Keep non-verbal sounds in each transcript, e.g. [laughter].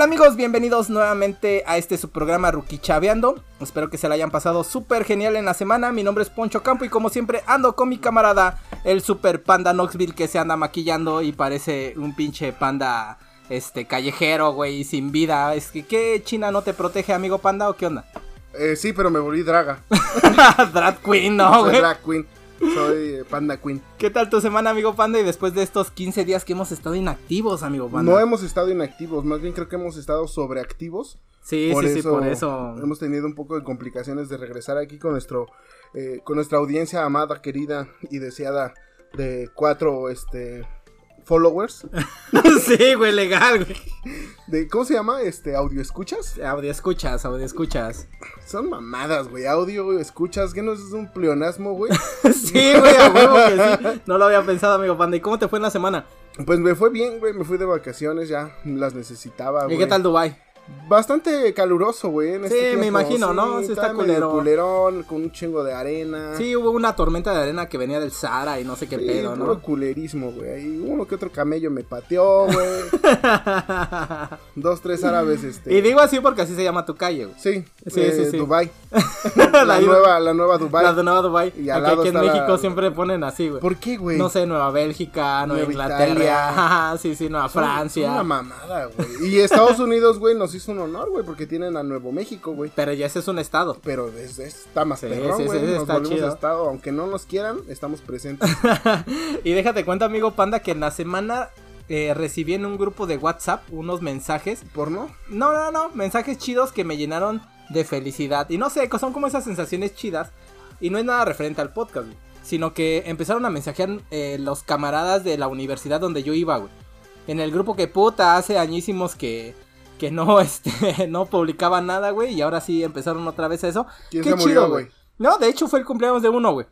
Hola amigos, bienvenidos nuevamente a este su programa Rookie Chaveando. Espero que se la hayan pasado súper genial en la semana. Mi nombre es Poncho Campo y como siempre ando con mi camarada, el super panda Knoxville que se anda maquillando y parece un pinche panda este callejero, güey, sin vida. Es que ¿qué China no te protege, amigo panda o qué onda? Eh, sí, pero me volví draga. [laughs] drag queen, no, güey. drag queen. Soy eh, panda queen. ¿Qué tal tu semana, amigo panda? Y después de estos 15 días que hemos estado inactivos, amigo panda. No hemos estado inactivos, más bien creo que hemos estado sobreactivos. Sí, sí, sí, por eso. Hemos tenido un poco de complicaciones de regresar aquí con nuestro, eh, con nuestra audiencia amada, querida y deseada de cuatro, este, followers. [laughs] sí, güey, legal, güey. De, ¿Cómo se llama? Este, audio escuchas. Audio escuchas, audio escuchas. Son mamadas, güey. Audio escuchas, que no es un pleonasmo, güey. [laughs] sí, güey, a huevo que sí. No lo había pensado, amigo panda. ¿Y cómo te fue en la semana? Pues me fue bien, güey. Me fui de vacaciones ya. Las necesitaba, ¿Y güey. qué tal Dubai? Bastante caluroso, güey. en Sí, este me imagino, ¿no? Sí está culero. culerón, con un chingo de arena. Sí, hubo una tormenta de arena que venía del Sahara y no sé qué Sí, pedo, puro ¿no? culerismo, güey. Uno que otro camello me pateó, güey. [laughs] Dos, tres árabes, este. y digo así porque así se llama tu calle, güey. Sí, Sí, eh, sí, sí. Dubai. [laughs] La nueva, la nueva Dubai. La de Nueva Dubai. Y al lado aquí en está la- México siempre ponen así, güey. ¿Por qué, güey? No sé, Nueva Bélgica, Nueva, Nueva Inglaterra. [laughs] Sí, sí, Nueva Francia. Una mamada, güey. Y Estados Unidos, güey, nos hizo un honor, güey, porque tienen a Nuevo México, güey. Pero ya ese es un estado. Pero es, es- está más Sí, perrón, güey. nos está volvemos estado. Aunque no nos quieran, estamos presentes. [laughs] Y déjate cuenta, amigo Panda, que en la semana eh, recibí en un grupo de WhatsApp unos mensajes. ¿Por no? No, no, no, mensajes chidos que me llenaron de felicidad. Y no sé, son como esas sensaciones chidas. Y no es nada referente al podcast, güey, Sino que empezaron a mensajear eh, los camaradas de la universidad donde yo iba, güey. En el grupo que puta hace añísimos que, que no, [laughs] este, no publicaban nada, güey. Y ahora sí empezaron otra vez eso. ¿Quién Qué se chido, güey? No, de hecho fue el cumpleaños de uno, güey.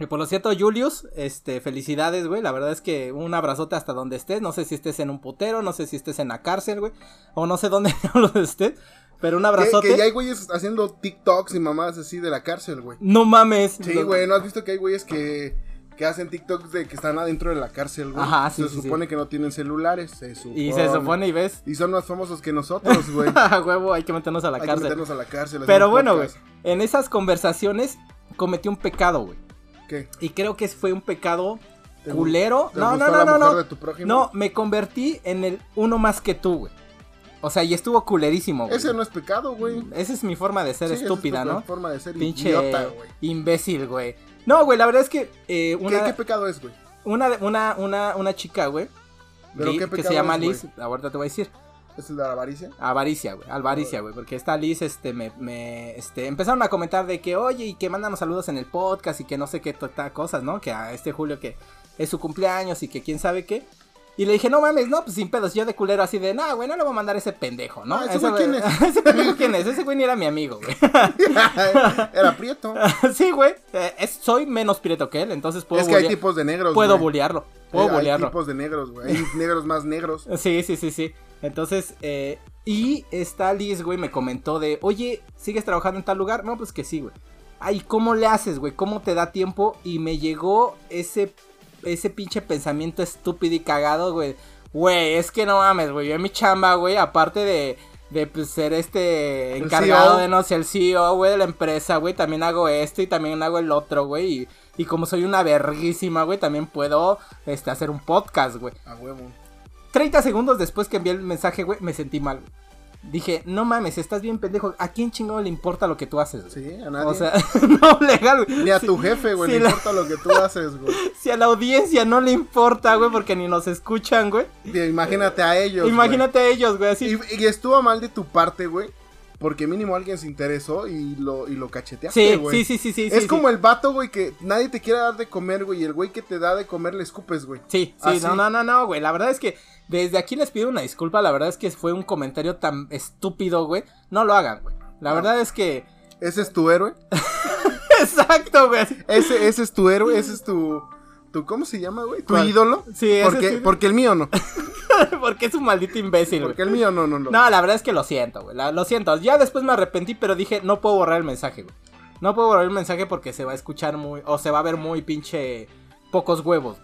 Y por lo cierto, Julius, este, felicidades, güey. La verdad es que un abrazote hasta donde estés. No sé si estés en un putero, no sé si estés en la cárcel, güey. O no sé dónde [laughs] estés. Pero un Que, abrazote. que ya hay güeyes haciendo TikToks y mamadas así de la cárcel, güey. No mames. Sí, güey, ¿no has visto que hay güeyes que, que hacen TikToks de que están adentro de la cárcel, güey? Ajá, sí, Se sí, sí. supone que no tienen celulares, se supone. Y se supone y ves. Y son más famosos que nosotros, güey. [laughs] Huevo, hay que meternos a la hay que cárcel. meternos a la cárcel. Pero bueno, güey. En esas conversaciones cometí un pecado, güey. ¿Qué? Y creo que fue un pecado ¿Te gu- culero. te No, no, no, no, no. de tu prójimo? No, me convertí en el uno más que tú, güey. O sea, y estuvo culerísimo, güey. Ese no es pecado, güey. Esa es mi forma de ser Sí, esa es estúpida, tu ¿no? forma de ser Pinche idiota, güey. imbécil, güey. No, güey, la verdad es que eh, ¿Qué, una, qué pecado es, güey? una, una, una, una chica, güey, ¿Pero Li- qué que se llama es, Liz, güey? ahorita te voy a decir, ¿Es la avaricia? avaricia, güey, avaricia, güey, porque esta Liz, este, me, me, este, empezaron a comentar de que, oye, y que mandan saludos en el podcast y que no sé qué tota- cosas, ¿no? Que a este Julio que es su cumpleaños y que quién sabe qué. Y le dije, no mames, no, pues sin pedos, yo de culero así de, no, güey, no le voy a mandar a ese pendejo, ¿no? Ah, ¿ese güey quién es? [laughs] ese pendejo quién es, ese güey ni era mi amigo, güey. [laughs] Era prieto. [laughs] sí, güey, eh, es- soy menos prieto que él, entonces puedo es que hay tipos de negros, Puedo güey. bullearlo, puedo Eh, Hay bullearlo. tipos de negros, güey. Hay negros más negros. Sí, sí, sí, sí. Entonces, eh, y esta Liz, güey, me comentó de, oye, ¿sigues trabajando en tal lugar? No, pues que sí, güey. Ay, ¿cómo le haces, güey? ¿Cómo te da tiempo? Y me llegó ese, ese pinche pensamiento estúpido y cagado, güey. Güey, es que no mames, güey. Yo en mi chamba, güey, aparte de, de pues, ser este encargado CEO. de, no sé, el CEO, güey, de la empresa, güey, también hago esto y también hago el otro, güey. Y, y como soy una verguísima, güey, también puedo este, hacer un podcast, güey. A huevo. 30 segundos después que envié el mensaje, güey, me sentí mal. güey. Dije, no mames, estás bien pendejo. ¿A quién chingado le importa lo que tú haces? güey? Sí, a nadie. O sea, [laughs] no legal, güey. Ni a tu jefe, güey, si le la- importa lo que tú haces, güey. [laughs] Si a la audiencia no le importa, güey, porque ni nos escuchan, güey. Imagínate a ellos. Imagínate a ellos, güey, así. y estuvo mal de tu parte, güey. Porque mínimo alguien se interesó y lo, y lo cacheteaste, güey. sí, sí, sí, sí. Es sí, como sí. el vato, güey, que nadie te quiere dar de comer, güey. Y el güey que te da de comer le escupes, güey. Sí, sí, Así. no, no, no, no, güey. La verdad es que desde aquí les pido una disculpa. La verdad es que fue un comentario tan estúpido, güey. No lo hagan, güey. La No. verdad es que. Ese es tu héroe. [laughs] Exacto, güey. Ese, ese es tu héroe. Ese es tu. tu ¿Cómo se llama, güey? ¿Tu ¿Cuál? ídolo? Sí, ese porque, sí. porque el mío no. [laughs] [laughs] porque es un maldito imbécil, güey. Porque el mío no, no, no. No, la verdad es que lo siento, güey. la- Lo siento. Ya después me arrepentí, pero dije, no puedo borrar el mensaje, güey. No puedo borrar el mensaje porque se va a escuchar muy. O se va a ver muy pinche. Pocos huevos.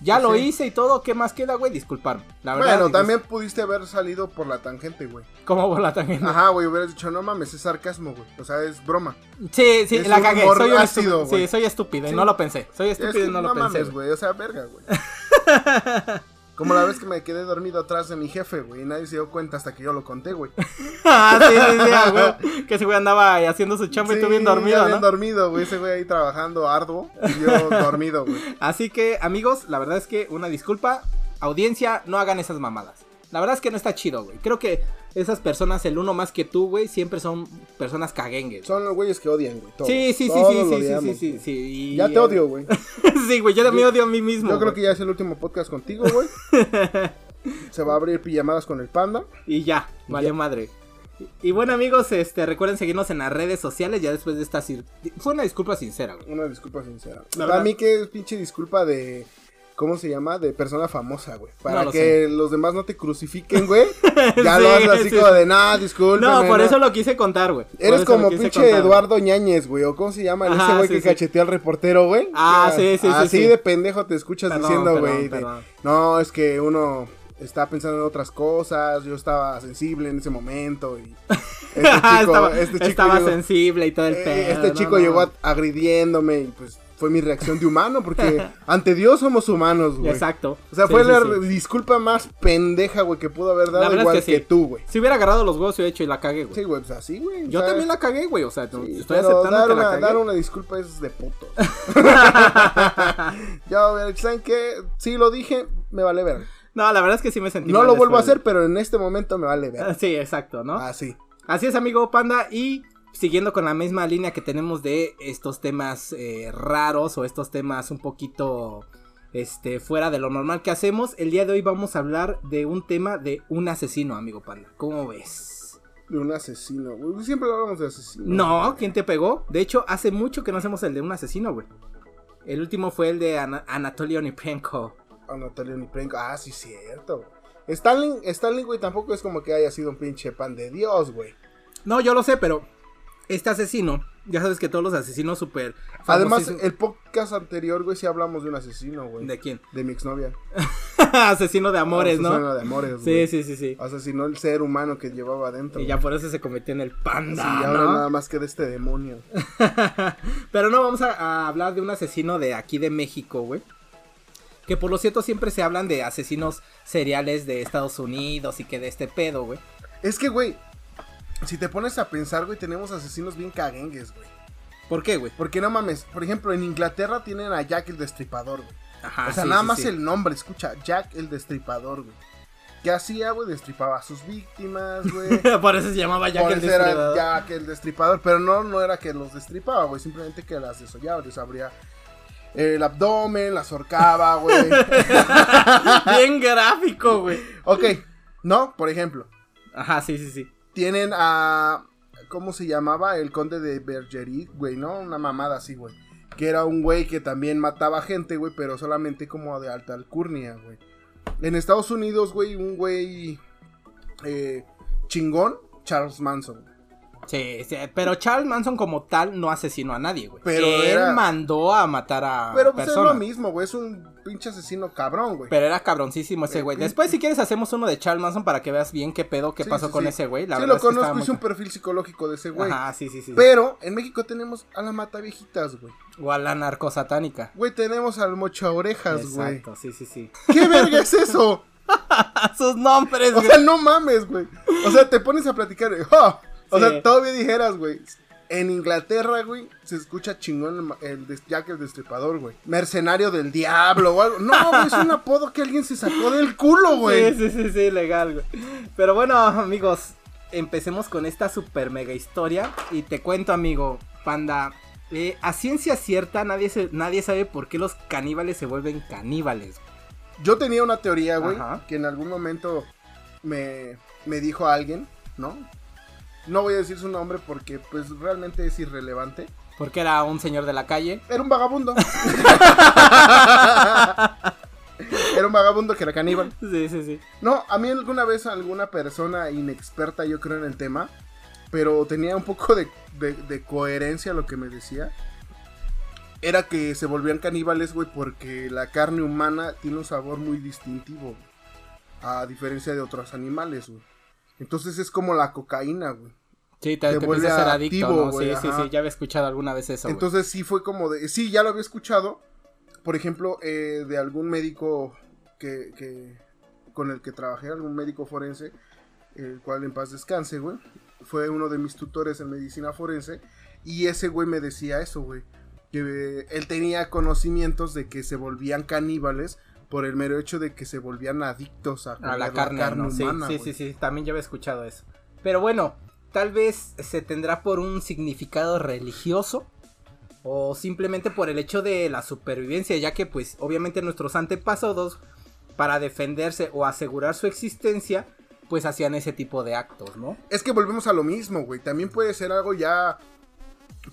Ya lo Sí. hice y todo, ¿qué más queda, güey? Disculparme. La verdad. Bueno, también pudiste haber salido por la tangente, güey. ¿Cómo por la tangente? Ajá, güey, hubieras dicho, no mames, es sarcasmo, güey. O sea, es broma. Sí, sí, Es la un cagué. humor Soy un ácido, estúpido. güey. Sí, soy estúpido y Sí. no lo pensé. Soy Es estúpido que y no lo no pensé. mames, güey. güey, o sea, verga, güey. [laughs] Como la vez que me quedé dormido atrás de mi jefe, güey, y nadie se dio cuenta hasta que yo lo conté, güey. [laughs] ah, sí, sí, sí, ah, güey. Que ese güey andaba ahí haciendo su chamba y tú bien dormido, bien ¿no? dormido, güey, ese güey ahí trabajando arduo y yo [laughs] dormido, güey. Así que, amigos, la verdad es que una disculpa. Audiencia, no hagan esas mamadas. La verdad es que no está chido, güey. Creo que esas personas, el uno más que tú, güey, siempre son personas caguengues. Son los güeyes que odian, güey. Sí, sí, sí, sí, sí, sí, sí, sí, y- Ya te odio, güey. [laughs] sí, güey, yo también odio a mí mismo. Yo creo que ya es el último podcast contigo, güey. [laughs] Se va a abrir pijamadas con el panda. Y ya, Y ya. madre. Y, bueno, amigos, este, recuerden seguirnos en las redes sociales ya después de esta... Fue una disculpa sincera, güey. Una disculpa sincera. La Para verdad. mí que es pinche disculpa de... ¿Cómo se llama? De persona famosa, güey. Para No lo que los demás no te crucifiquen, [laughs] güey. Ya lo Sí, haces así sí. como de, nah, disculpa. No, por eso lo quise contar, güey. Eres lo como pinche contar. Eduardo Ñañez, güey. O cómo se llama Ajá, ese güey sí, que sí. cachetea al reportero, güey. Ah, sí, sí, sí, Así sí. de pendejo te escuchas Perdón, diciendo, güey. No, es que uno está pensando en otras cosas. Yo estaba sensible en ese momento. Y [laughs] este chico, estaba este chico estaba llegó- sensible y todo el eh, pedo. este chico no. llegó a- agrediéndome y pues fue mi reacción de humano porque [laughs] ante Dios somos humanos, güey. Exacto. O sea, Sí, fue sí, la sí. disculpa más pendeja, güey, que pudo haber dado verdad es igual que que, tú, güey. Si hubiera agarrado los huevos, hubiera hecho y la cagué, güey. Sí, güey, pues así, güey. Yo también la cagué, güey. O sea, estoy aceptando dar que la una, cagué. dar una disculpa es de puto. [laughs] ya, ¿saben qué? Sí lo dije, me vale ver. No, la verdad es que sí me sentí No mal lo vuelvo a hacer, pero en este momento me vale ver. Sí, exacto, ¿no? Así. Así es, amigo Panda. Y siguiendo con la misma línea que tenemos de estos temas eh, raros o estos temas un poquito este, fuera de lo normal que hacemos, el día de hoy vamos a hablar de un tema de un asesino, amigo Panda. ¿Cómo ves? De un asesino, güey. Siempre hablamos de asesinos. No, ¿quién te pegó? De hecho, hace mucho que no hacemos el de un asesino, güey. El último fue el de Ana- Anatoly Onipenko. A Natalia Niprenko. Ah, sí, cierto. Stanley, Stanley, güey, tampoco es como que haya sido un pinche pan de Dios, güey. No, yo lo sé, pero este asesino, ya sabes que todos los asesinos súper... Además, el podcast anterior, güey, sí hablamos de un asesino, güey. ¿De quién? De mi exnovia. [laughs] asesino de amores, ¿no? Asesino de amores, Sí, güey. sí, sí, sí. Asesinó el ser humano que llevaba adentro. Y ya por eso se convirtió en el panda, Sí, y ahora ¿no? nada más queda este demonio. [laughs] Pero no vamos a, a hablar de un asesino de aquí de México, güey. Que por lo cierto siempre se hablan de asesinos seriales de Estados Unidos y que de este pedo, güey. Es que, güey, si te pones a pensar, güey, tenemos asesinos bien caguengues, güey. ¿Por qué, güey? Porque no mames, por ejemplo, en Inglaterra tienen a Jack el Destripador, güey. Ajá, o sea, sí, nada sí, más sí. el nombre, escucha, Jack el Destripador, güey. ¿Qué hacía, güey? Destripaba a sus víctimas, güey. [laughs] por eso se llamaba Jack Por el eso era Destripador. Jack el Destripador, pero no, no era que los destripaba, güey, simplemente que las desollaba, les abría el abdomen, las ahorcaba, güey. [laughs] Bien gráfico, güey. ok, no, por ejemplo, Ajá, sí, sí, sí. Tienen a. ¿Cómo se llamaba? El conde de Bergerac, güey, ¿no? Una mamada así, güey. Que era un güey que también mataba gente, güey, pero solamente como de alta alcurnia, güey. En Estados Unidos, güey, un güey eh, chingón, Charles Manson. Sí, sí, pero Charles Manson como tal no asesinó a nadie, güey. Pero Él era- mandó a matar a Pero pues es lo mismo, güey, es un pinche asesino cabrón, güey. Pero era cabroncísimo ese Eh, güey. pin- Después, si quieres, hacemos uno de Charles Manson para que veas bien qué pedo, qué Sí, pasó sí, con ese güey. La sí, verdad lo es que conozco, muy hice un perfil psicológico de ese güey. Ajá, sí, sí, sí. Pero en México tenemos a la mata viejitas, güey. O a la narcosatánica. Güey, tenemos al mocha orejas, güey. Exacto, sí, sí, sí. [laughs] ¿Qué verga es eso? [laughs] Sus nombres, O güey. sea, no mames, güey. O sea, te pones a platicar. ¡ah! O sea, todavía dijeras, güey. En Inglaterra, güey, se escucha chingón el, el Jack el Destripador, güey. Mercenario del diablo o algo. No, güey, es un apodo que alguien se sacó del culo, güey. Sí, sí, sí, sí, legal, güey. Pero bueno, amigos, empecemos con esta super mega historia. Y te cuento, amigo, panda. eh, a ciencia cierta, nadie, se- nadie sabe por qué los caníbales se vuelven caníbales. Yo tenía una teoría, güey, Ajá. que en algún momento me, me dijo alguien, ¿no? No voy a decir su nombre porque, pues, realmente es irrelevante. Porque era un señor de la calle. Era un vagabundo. [laughs] Era un vagabundo que era caníbal. Sí, sí, sí. No, a mí alguna vez alguna persona inexperta, yo creo, en el tema, pero tenía un poco de, de- de coherencia lo que me decía. era que se volvían caníbales, güey, porque la carne humana tiene un sabor muy distintivo, a diferencia de otros animales, güey. Entonces es como la cocaína, güey. Sí, te, Te te vuelve a ser adicto, güey, Sí, sí, ajá. sí, ya había escuchado alguna vez eso, güey. Entonces sí fue como de... Sí, ya lo había escuchado. Por ejemplo, eh, de algún médico que, que- con el que trabajé, algún médico forense, el cual en paz descanse, güey. Fue uno de mis tutores en medicina forense. Y ese güey me decía eso, güey. Que eh, él tenía conocimientos de que se volvían caníbales por el mero hecho de que se volvían adictos a, a comer la carne, ¿no? Humana, sí, sí, sí, también ya había escuchado eso. Pero bueno, tal vez se tendrá por un significado religioso o simplemente por el hecho de la supervivencia, ya que pues obviamente nuestros antepasados para defenderse o asegurar su existencia, pues hacían ese tipo de actos, ¿no? Es que volvemos a lo mismo, güey. También puede ser algo ya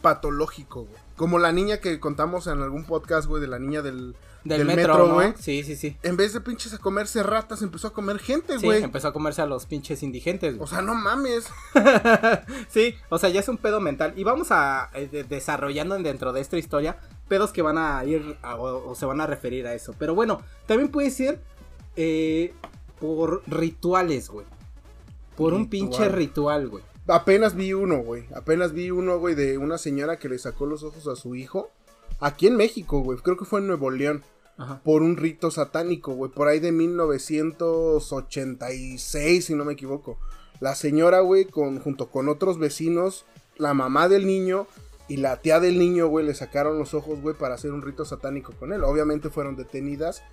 patológico, güey. Como la niña que contamos en algún podcast, güey, de la niña del, Del, del metro, metro, ¿no? güey. Sí, sí, sí. En vez de pinches a comerse ratas, empezó a comer gente, Sí, güey. empezó a comerse a los pinches indigentes. güey. o sea, no mames. [laughs] sí, o sea, ya es un pedo mental. Y vamos a eh, de- desarrollando dentro de esta historia pedos que van a ir a- o, o se van a referir a eso. Pero bueno, también puede ser eh, por rituales, güey. Por un pinche ritual, güey. Apenas vi uno, güey. Apenas vi uno, güey, de una señora que le sacó los ojos a su hijo. Aquí en México, güey. Creo que fue en Nuevo León. Ajá. Por un rito satánico, güey. Por ahí de 1986, si no me equivoco. La señora, güey, con, junto con otros vecinos, la mamá del niño y la tía del niño, güey, le sacaron los ojos, güey, para hacer un rito satánico con él. Obviamente fueron detenidas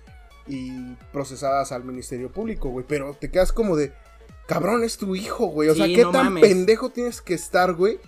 y procesadas al Ministerio Público, güey. Pero te quedas como de, cabrón, es tu hijo, güey. O sea, ¿qué no tan mames. pendejo tienes que estar, güey,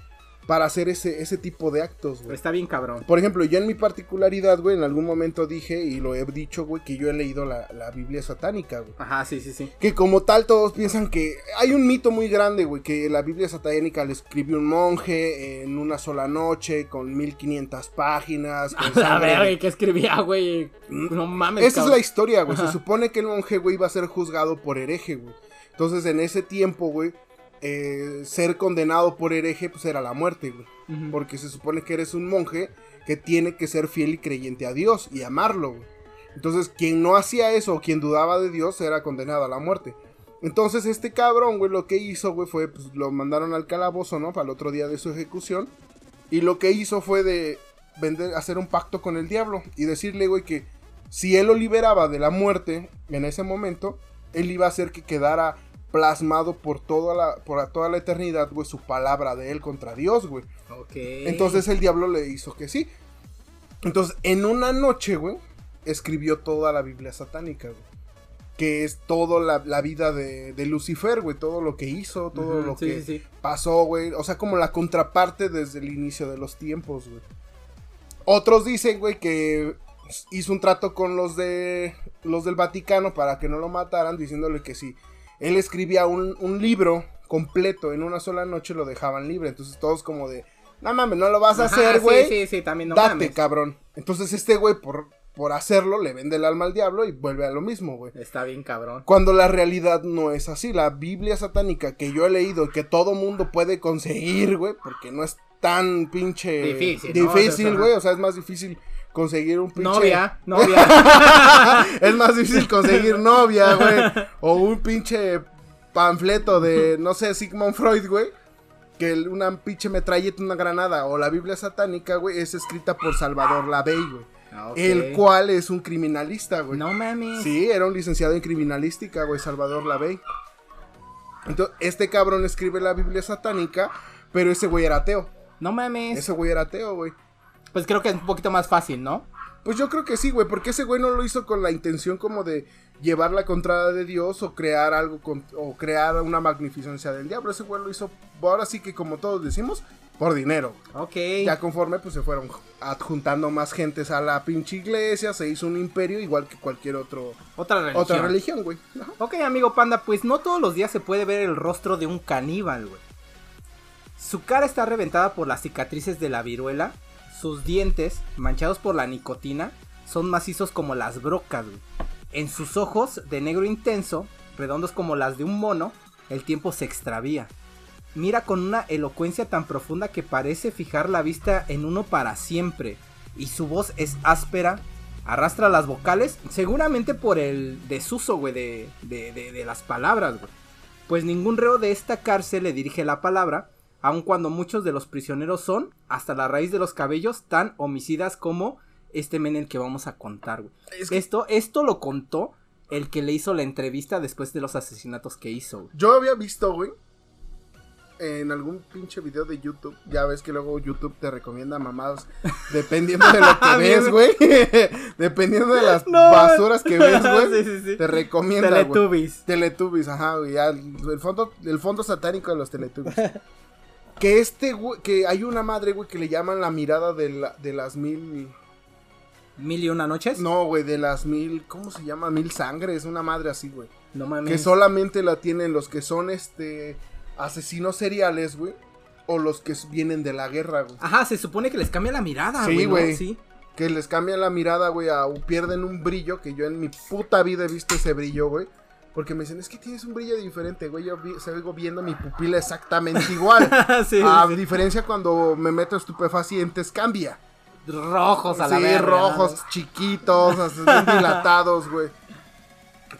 para hacer ese, ese tipo de actos, güey? Está bien cabrón. Por ejemplo, yo en mi particularidad, güey, en algún momento dije, y lo he dicho, güey, que yo he leído la, la Biblia satánica, güey. Ajá, sí, sí, sí. Que como tal todos piensan que hay un mito muy grande, güey, que la Biblia satánica le escribió un monje en una sola noche con 1500 páginas. Con [laughs] A ver, ¿qué escribía, güey? No mames, Esa es la historia, güey. Se supone que el monje, güey, iba a ser juzgado por hereje, güey. Entonces, en ese tiempo, güey, eh, ser condenado por hereje, pues era la muerte, güey. Porque se supone que eres un monje que tiene que ser fiel y creyente a Dios y amarlo, güey. Entonces, quien no hacía eso o quien dudaba de Dios era condenado a la muerte. Entonces, este cabrón, güey, lo que hizo, güey, fue, pues lo mandaron al calabozo, ¿no? Para el otro día de su ejecución. Y lo que hizo fue de vender, hacer un pacto con el diablo y decirle, güey, que si él lo liberaba de la muerte en ese momento, él iba a hacer que quedara plasmado por toda la, por toda la eternidad, güey, su palabra de él contra Dios, güey. Entonces el diablo le hizo que sí. Entonces, en una noche, güey, escribió toda la Biblia satánica, güey. Que es toda la, la vida de, de Lucifer, güey. Todo lo que hizo, todo lo sí, que sí. pasó, güey. O sea, como la contraparte desde el inicio de los tiempos, güey. Otros dicen, güey, que hizo un trato con los de los del Vaticano para que no lo mataran, diciéndole que si él escribía un, un libro completo en una sola noche, lo dejaban libre. Entonces todos como de, no mames, no lo vas a Ajá, hacer, sí, güey. Sí, sí, también no Date, mames. cabrón. Entonces este güey, por, por hacerlo, le vende el alma al diablo y vuelve a lo mismo, güey. Está bien cabrón. Cuando la realidad no es así. La Biblia satánica que yo he leído, que todo mundo puede conseguir, güey, porque no es tan pinche Difícil, güey. O sea, es más difícil conseguir un pinche. Novia, novia. [laughs] es más difícil conseguir novia, güey. O un pinche panfleto de, no sé, Sigmund Freud, güey. Que el- una pinche metralleta, una granada. O la Biblia satánica, güey, es escrita por Salvador Lavey, güey. Ah. El cual es un criminalista, güey. No mames. Sí, era un licenciado en criminalística, güey, Salvador Lavey. Entonces, este cabrón escribe la Biblia satánica, pero ese güey era ateo. No mames. Ese güey era ateo, güey. Pues creo que es un poquito más fácil, ¿no? Pues yo creo que sí, güey, porque ese güey no lo hizo con la intención como de llevar la contrada de Dios o crear algo con, o crear una magnificencia del diablo. Ese güey lo hizo, ahora sí que como todos decimos, por dinero. Ok. Ya conforme pues se fueron adjuntando más gentes a la pinche iglesia, se hizo un imperio igual que cualquier otro Otra religión. otra religión, güey. Ajá. Ok, amigo panda, pues no todos los días se puede ver el rostro de un caníbal, güey. Su cara está reventada por las cicatrices de la viruela. Sus dientes, manchados por la nicotina, son macizos como las brocas. En sus ojos, de negro intenso, redondos como las de un mono, el tiempo se extravía. Mira con una elocuencia tan profunda que parece fijar la vista en uno para siempre. y su voz es áspera, arrastra las vocales, seguramente por el desuso, de, de, de, las palabras. Pues ningún reo de esta cárcel le dirige la palabra, aun cuando muchos de los prisioneros son, hasta la raíz de los cabellos, tan homicidas como este men el que vamos a contar, güey. Es que Esto, esto lo contó el que le hizo la entrevista después de los asesinatos que hizo, güey. yo había visto, güey, en algún pinche video de YouTube. Ya ves que luego YouTube te recomienda mamadas [laughs] dependiendo de lo que ves, güey. [laughs] dependiendo de las [laughs] No, basuras que ves, güey. sí, sí, sí. Te recomienda. Teletubbies. Teletubbies, ajá, güey. el fondo, el fondo satánico de los Teletubbies. Que este, güey, que hay una madre, güey, que le llaman la mirada de, la- de las mil. Mil y una noches. No, güey, de las mil. ¿Cómo se llama? Mil sangres, una madre así, güey. No mames. Que solamente la tienen los que son, este. Asesinos seriales, güey. O los que vienen de la guerra, güey. Ajá, se supone que les cambia la mirada, Sí, güey. ¿no? güey. Sí. Que les cambian la mirada, güey, a pierden un brillo que yo en mi puta vida he visto ese brillo, güey. Porque me dicen, es que tienes un brillo diferente, güey. Yo vi- sigo viendo mi pupila exactamente igual. [laughs] sí, a sí. diferencia cuando me meto estupefacientes, cambia. Rojos a la sí, verga, rojos, ¿no? chiquitos, bien [laughs] dilatados, güey.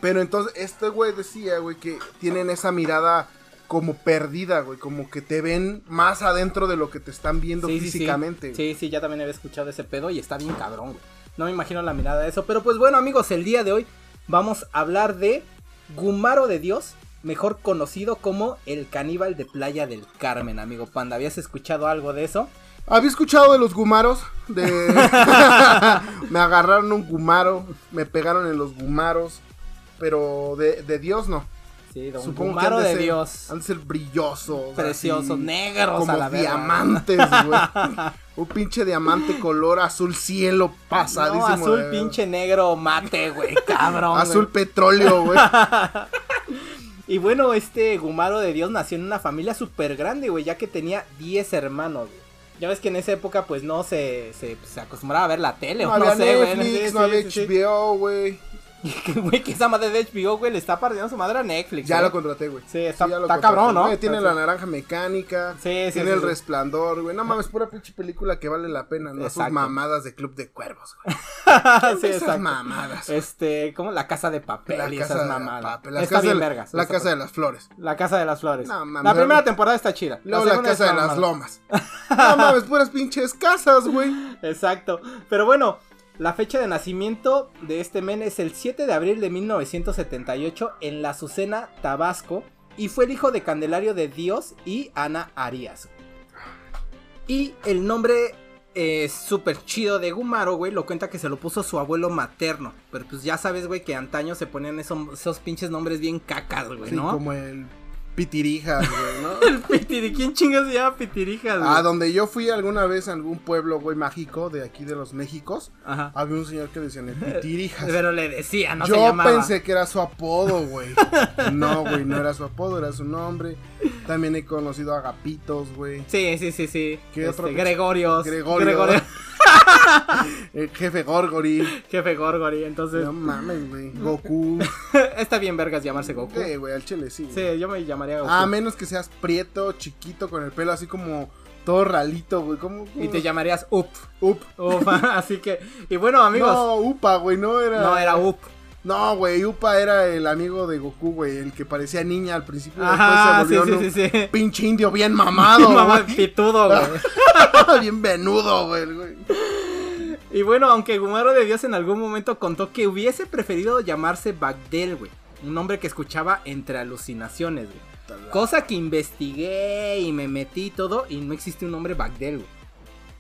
Pero entonces, este güey decía, güey, que tienen esa mirada como perdida, güey. Como que te ven más adentro de lo que te están viendo Sí, sí, sí. físicamente. Sí, sí, ya también había escuchado ese pedo y está bien cabrón, güey. No me imagino la mirada de eso. Pero pues bueno, amigos, el día de hoy vamos a hablar de Gumaro de Dios, mejor conocido como el caníbal de Playa del Carmen, amigo Panda. ¿Habías escuchado algo de eso? Había escuchado de los gumaros, de... [laughs] [laughs] me agarraron un gumaro, me pegaron en los gumaros, pero de, de Dios no. Sí, don Supongo Gumaro que han de ser- Dios. Han de ser brillosos. Preciosos, así, negros como a la diamantes, güey. [laughs] un pinche diamante color azul cielo pasadísimo. No, azul de- pinche negro mate, güey, cabrón. Azul güey. petróleo, güey. [laughs] Y bueno, este Gumaro de Dios nació en una familia súper grande, güey, ya que tenía 10 hermanos, güey. Ya ves que en esa época, pues no se, se, se acostumbraba a ver la tele, No o no había sé, güey. Netflix, sí, no había sí, sí. HBO, güey. [laughs] Güey, que esa madre de HBO, güey, le está partiendo su madre a Netflix. Ya ¿eh? lo contraté, güey. Sí, está- ya lo está contraté. cabrón, ¿no? Güey, tiene Sí. la naranja mecánica. Sí, sí, Tiene el resplandor, güey. No mames, pura pinche película que vale la pena, ¿no? Sus mamadas de Club de Cuervos, güey. [laughs] sí, Esas exacto. mamadas. Este, como la casa de papel La y casa esas mamadas. la está casa bien de- vergas. La casa de las flores. La casa de las flores. No, mames, la primera temporada está chida. Luego la casa de las lomas. No mames, puras pinches casas, güey. [laughs] Exacto. Pero bueno, la fecha de nacimiento de este men es el 7 de abril de 1978 en La Azucena, Tabasco. Y fue el hijo de Candelario de Dios y Ana Arias. Y el nombre eh, súper chido de Gumaro, güey, lo cuenta que se lo puso su abuelo materno. Pero pues ya sabes, güey, que antaño se ponían esos, esos pinches nombres bien cacas, güey, Sí, ¿no? como el Pitirijas, güey, ¿no? [laughs] El pitiri, ¿quién chingas se llama Pitirijas, güey? A donde yo fui alguna vez a algún pueblo, güey, mágico de aquí de los Méxicos, Ajá. había un señor que decían el [laughs] Pitirijas. Pero le decía, no se yo llamaba. pensé que era su apodo, güey. [laughs] No, güey, no era su apodo, era su nombre. También he conocido a Agapitos, güey. Sí, sí, sí, sí. ¿Qué Este, otro? Gregorios. Gregorio. [laughs] El jefe Gorgori. Jefe Gorgori, entonces. No mames, güey. [laughs] Goku. [laughs] Está bien vergas llamarse Goku. Sí, güey, al chile sí. Sí, yo me llamaría Goku. A menos que seas prieto, chiquito, con el pelo así como todo ralito, güey. ¿Cómo? y te llamarías Up. Up. Up. Así que. Y bueno, amigos. No, Upa, güey, no era. No, era Up. No, güey, Upa era el amigo de Goku, güey, el que parecía niña al principio. Ajá, sí, después se sí, volvió sí, sí. un pinche indio bien mamado, Mamá, pitudo, güey. Bien venudo, güey. güey. Y bueno, aunque Gumaro de Dios en algún momento contó que hubiese preferido llamarse Bagdel, güey. Un nombre que escuchaba entre alucinaciones, güey. Cosa que investigué y me metí y todo y no existe un nombre Bagdel, güey.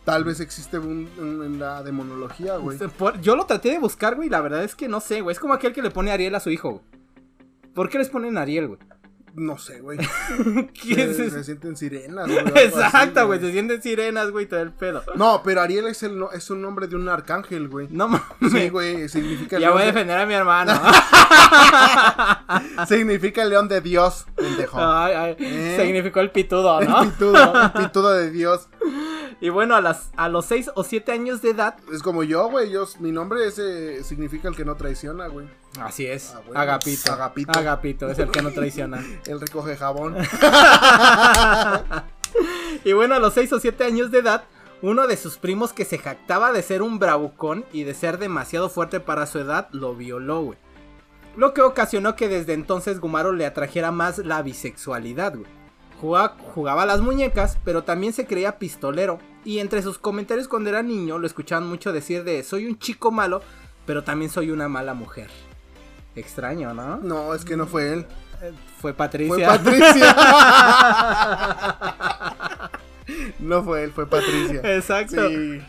Tal vez existe un, un- en la demonología, güey. Yo lo traté de buscar, güey, y la verdad es que no sé, güey. Es como aquel que le pone Ariel a su hijo, güey. ¿Por qué les ponen Ariel, güey? No sé, güey. [laughs] ¿Qué Se, es se sienten sirenas, [laughs] güey. Exacto, güey, se sienten sirenas, güey, todo el pedo. No, pero Ariel es, el, no- es un nombre de un arcángel, güey. No mames. Sí, güey, significa el ya voy a de- defender a mi hermano. [laughs] Significa el león de Dios, pendejo. Ay, ay, ¿Eh? Significó el pitudo, El ¿no? pitudo, el pitudo de Dios. Y bueno, a, las, a los 6 o 7 años de edad. Es como yo, güey. Yo, mi nombre ese significa el que no traiciona, güey. Así es. Ah, bueno. Agapito. Agapito. Agapito, es el que no traiciona. [laughs] Él recoge jabón. [laughs] y bueno, a los 6 o 7 años de edad, uno de sus primos que se jactaba de ser un bravucón y de ser demasiado fuerte para su edad, lo violó, güey. Lo que ocasionó que desde entonces Gumaro le atrajera más la bisexualidad, güey. Jugaba, jugaba las muñecas, pero también se creía pistolero. Y entre sus comentarios cuando era niño lo escuchaban mucho decir de soy un chico malo, pero también soy una mala mujer. Extraño, ¿no? No, es que no fue él. Eh, Fue Patricia. Fue Patricia. [laughs] no fue él, fue Patricia. Exacto. Sí.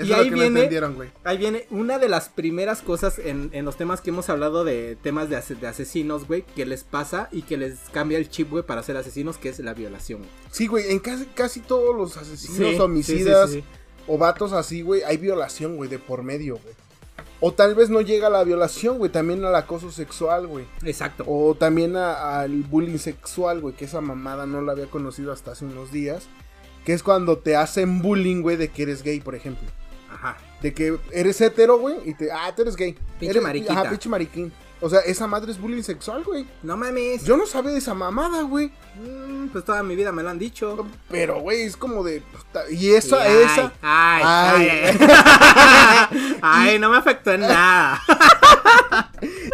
Eso Y es ahí lo que no viene- entendieron, güey. Ahí viene una de las primeras cosas en, en los temas que hemos hablado de temas de, de asesinos, güey, que les pasa y que les cambia el chip, güey, para ser asesinos, que es la violación. güey. Sí, güey, en casi, casi todos los asesinos, Sí, homicidas sí, sí, sí. o vatos así, güey, hay violación, güey, de por medio, güey. O tal vez no llega a la violación, güey, también al acoso sexual, güey. Exacto. O también al bullying sexual, güey, que esa mamada no la había conocido hasta hace unos días. Que es cuando te hacen bullying, güey, de que eres gay, por ejemplo. Ajá. De que eres hetero, güey, y te. Ah, tú eres gay. Pinche eres, mariquita. Ajá, pinche mariquín. O sea, esa madre es bullying sexual, güey. No mames. Yo no sabía de esa mamada, güey. Mm, pues toda mi vida me lo han dicho. Pero, güey, es como de. puta, Y esa, ay, esa. Ay, Ay. ay, ay. [laughs] Ay, no me afectó en nada. [laughs]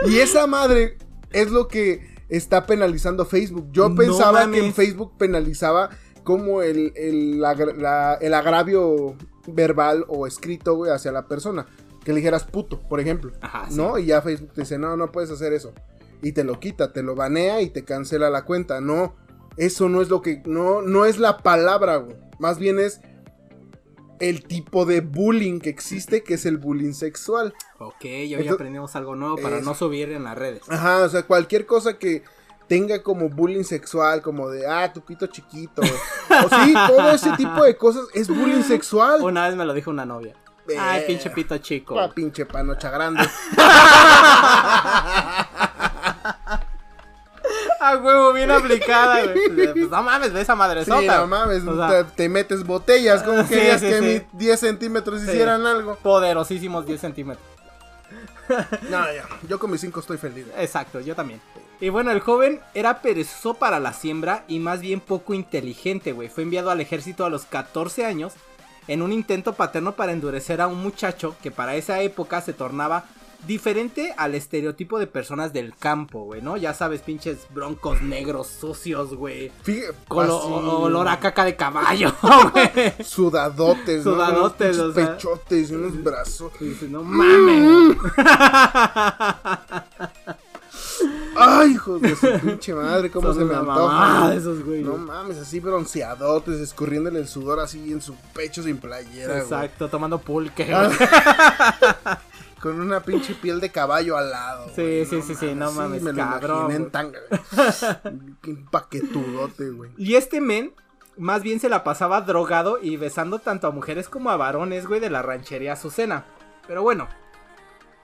Y esa madre es lo que está penalizando Facebook. Yo No pensaba que en Facebook penalizaba como el, el, la- el agravio verbal o escrito, güey, hacia la persona. Que le dijeras puto, por ejemplo. Ajá, sí. ¿No? Y ya Facebook te dice, no, no puedes hacer eso. Y te lo quita, te lo banea y te cancela la cuenta. No, eso no es lo que. No, no es la palabra, güey. Más bien es el tipo de bullying que existe, que es el bullying sexual. Ok, hoy Entonces- aprendimos algo nuevo para Eso. no subir en las redes. Ajá, o sea, cualquier cosa que tenga como bullying sexual, como de, ah, tu pito chiquito. o sí, todo ese tipo de cosas es bullying sexual. Una vez me lo dijo una novia. Ay, Eh, pinche pito chico. Ah, pinche panocha grande. [laughs] A huevo, bien aplicada, güey. Pues no mames, ve esa madre Sí, no mames, O sea, te, te metes botellas. ¿Cómo [laughs] Sí, querías sí, que mis 10 centímetros hicieran algo? poderosísimos 10 centímetros. No, ya, yo con mis 5 estoy feliz. Exacto, yo también. Y bueno, el joven era perezoso para la siembra y más bien poco inteligente, güey. Fue enviado al ejército a los 14 años en un intento paterno para endurecer a un muchacho que para esa época se tornaba diferente al estereotipo de personas del campo, güey, ¿no? Ya sabes, pinches broncos negros sucios, güey. Fíjate, Con olor a caca de caballo, [laughs] güey. Sudadotes, ¿no? Sudadotes, Unos o sea. pechotes y unos brazos. Y no mames. [laughs] Hijos de su pinche madre, cómo se me antoja. mamada esos güey. No mames, así bronceadotes, escurriéndole el sudor así en su pecho sin playera, güey. Exacto, tomando pulque. Ah. [laughs] Con una pinche piel de caballo al lado. Sí, güey. sí, sí, sí, no mames, me lo cabrón, imaginé en tanga. güey. [laughs] Un paquetudote, güey. Y este men más bien se la pasaba drogado y besando tanto a mujeres como a varones, güey, de la ranchería Azucena. Pero bueno,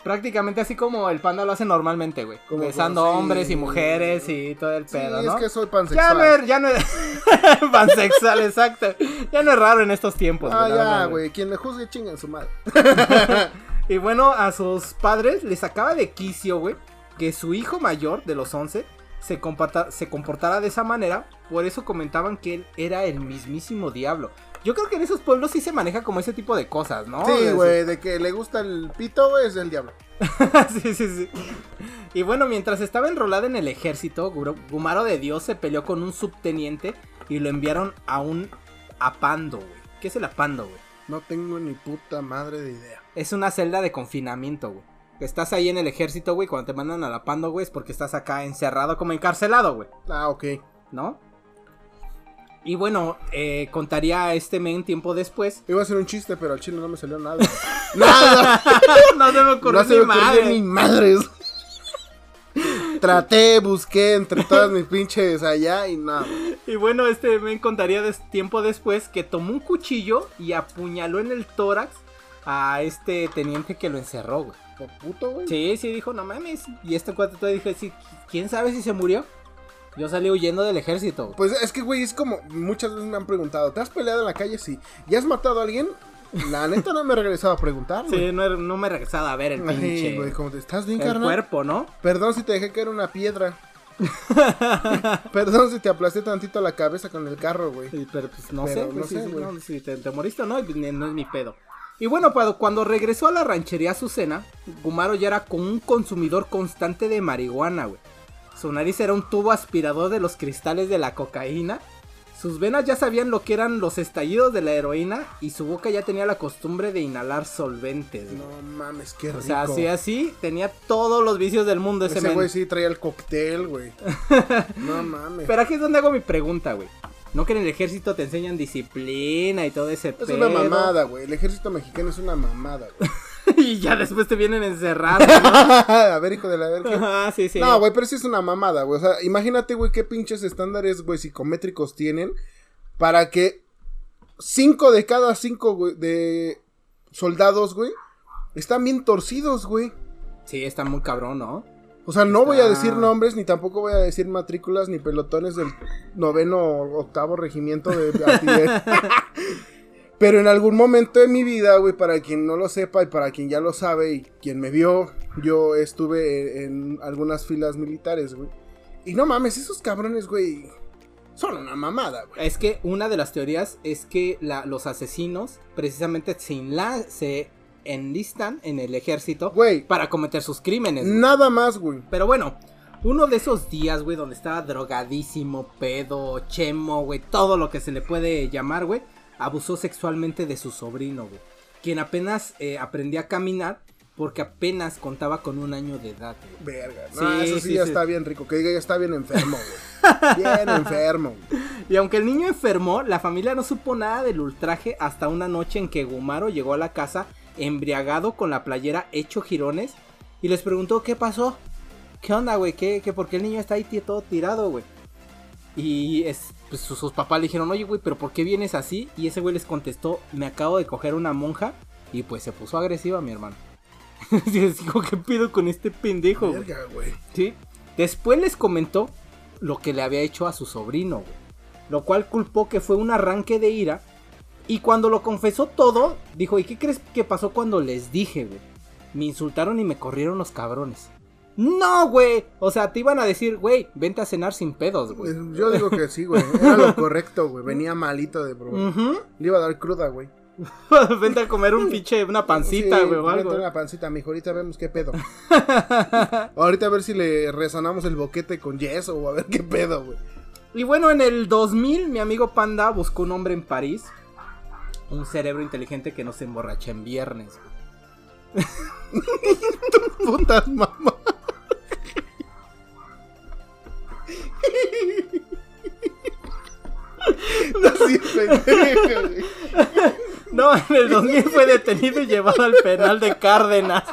prácticamente así como el panda lo hace normalmente, güey. Como Besando sí. hombres y mujeres y todo el Sí, pedo, es ¿no? que soy Ya pansexual. no, es, ya no es [laughs] pansexual, exacto. Ya no es raro en estos tiempos. ah, verdad, ya, güey. Quien me juzgue chinga en su madre. [laughs] Y bueno, a sus padres les sacaba de quicio, güey, que su hijo mayor, de los 11, se, comporta- se comportara de esa manera. Por eso comentaban que él era el mismísimo diablo. Yo creo que en esos pueblos sí se maneja como ese tipo de cosas, ¿no? Sí, güey, de que le gusta el pito, güey, es el diablo. [laughs] sí, sí, sí. Y bueno, mientras estaba enrolado en el ejército, Gumaro de Dios se peleó con un subteniente y lo enviaron a un apando, güey. ¿Qué es el apando, güey? No tengo ni puta madre de idea. Es una celda de confinamiento, güey. Estás ahí en el ejército, güey, cuando te mandan al apando, güey, es porque estás acá encerrado como encarcelado, güey, Ah, ok. ¿no? Y bueno, eh, contaría a este men tiempo después. Iba a ser un chiste, pero al chile no me salió nada. [laughs] ¡Nada! no se me ocurrió no se me ocurrió madre. ni madres. Traté, busqué entre todas mis pinches allá y nada. Y bueno, este men contaría tiempo después que tomó un cuchillo y apuñaló en el tórax a este teniente que lo encerró, güey. Por puto, güey. Sí, sí, dijo, no mames. Y este cuate todavía dije, sí, ¿quién sabe si se murió? Yo salí huyendo del ejército. Pues es que, güey, es como muchas veces me han preguntado, ¿te has peleado en la calle? Sí. ¿Ya has matado a alguien? La neta no me he regresado a preguntar, güey. Sí, no, no me he regresado a ver el Ay, pinche. güey, como te estás bien, el carnal. cuerpo, ¿no? Perdón si te dejé caer una piedra. [laughs] Perdón si te aplasté tantito la cabeza con el carro, güey. Sí, Pero pues no Pero sé, no pues, sé, sí, güey. no, si te, te moriste o no, ni- no es mi pedo. Y bueno, cuando, cuando regresó a la ranchería Azucena, Gumaro ya era como un consumidor constante de marihuana, güey. Su nariz era un tubo aspirador de los cristales de la cocaína. Sus venas ya sabían lo que eran los estallidos de la heroína y su boca ya tenía la costumbre de inhalar solventes. güey. No mames, qué rico. o sea, así así, tenía todos los vicios del mundo ese, Ese güey sí traía el cóctel, güey. [laughs] No mames. Pero aquí es donde hago mi pregunta, güey. No que en el ejército te enseñan disciplina y todo ese Es pedo. una mamada, güey. El ejército mexicano es una mamada, güey. [laughs] y ya después te vienen encerrados. ¿no? [laughs] a ver, hijo de la verga. Ajá, sí, sí. No, güey, pero sí es una mamada, güey. O sea, imagínate, güey, qué pinches estándares, güey, psicométricos tienen para que cinco de cada cinco, güey, de soldados, güey, están bien torcidos, güey. Sí, está muy cabrón, ¿no? O sea, no voy a decir nombres, ni tampoco voy a decir matrículas, ni pelotones del noveno o octavo regimiento de [laughs] artillería. Pero en algún momento de mi vida, güey, para quien no lo sepa y para quien ya lo sabe y quien me vio, yo estuve en, en algunas filas militares, güey. Y no mames, esos cabrones, güey, son una mamada, güey. Es que una de las teorías es que la- los asesinos precisamente se, enla- se enlistan en el ejército Güey, para cometer sus crímenes. güey. nada más, güey. Pero bueno, uno de esos días, güey, donde estaba drogadísimo, pedo, chemo, güey, todo lo que se le puede llamar, güey, abusó sexualmente de su sobrino, güey. Quien apenas eh, aprendía a caminar porque apenas contaba con un año de edad, güey. Verga. No, Sí, eso sí, sí, ya sí. está bien rico. Que diga ya está bien enfermo, güey. Bien [laughs] enfermo. güey. Y aunque el niño enfermó, la familia no supo nada del ultraje hasta una noche en que Gumaro llegó a la casa embriagado con la playera hecho jirones y les preguntó qué pasó. ¿Qué onda, güey? ¿Qué, qué, ¿Por qué el niño está ahí todo tirado, güey? Y es, pues, sus, sus papás le dijeron, oye, güey, pero ¿por qué vienes así? Y ese güey les contestó, me acabo de coger una monja. Y pues se puso agresiva, mi hermano. [laughs] Y les dijo, ¿qué pido con este pendejo? Verga, güey. ¿sí? Después les comentó lo que le había hecho a su sobrino, güey. Lo cual culpó que fue un arranque de ira. Y cuando lo confesó todo, dijo, ¿y qué crees que pasó cuando les dije, güey? Me insultaron y me corrieron los cabrones. No, güey. O sea, te iban a decir, güey, vente a cenar sin pedos, güey. Pues, Yo digo que sí, güey. Era lo correcto, güey. Venía malito de probar. Le iba a dar cruda, güey. [laughs] vente a comer un pinche, una pancita, Sí, güey, o vete algo. una pancita, mijo. Ahorita vemos qué pedo. Ahorita a ver si le resonamos el boquete con yeso o a ver qué pedo, güey. Y bueno, en el 2000, mi amigo Panda buscó un hombre en París. Un cerebro inteligente que no se emborracha en viernes. güey. [laughs] Putas mamá. Así, pendejo, güey. No, en el 2000 fue detenido y llevado al penal de Cárdenas.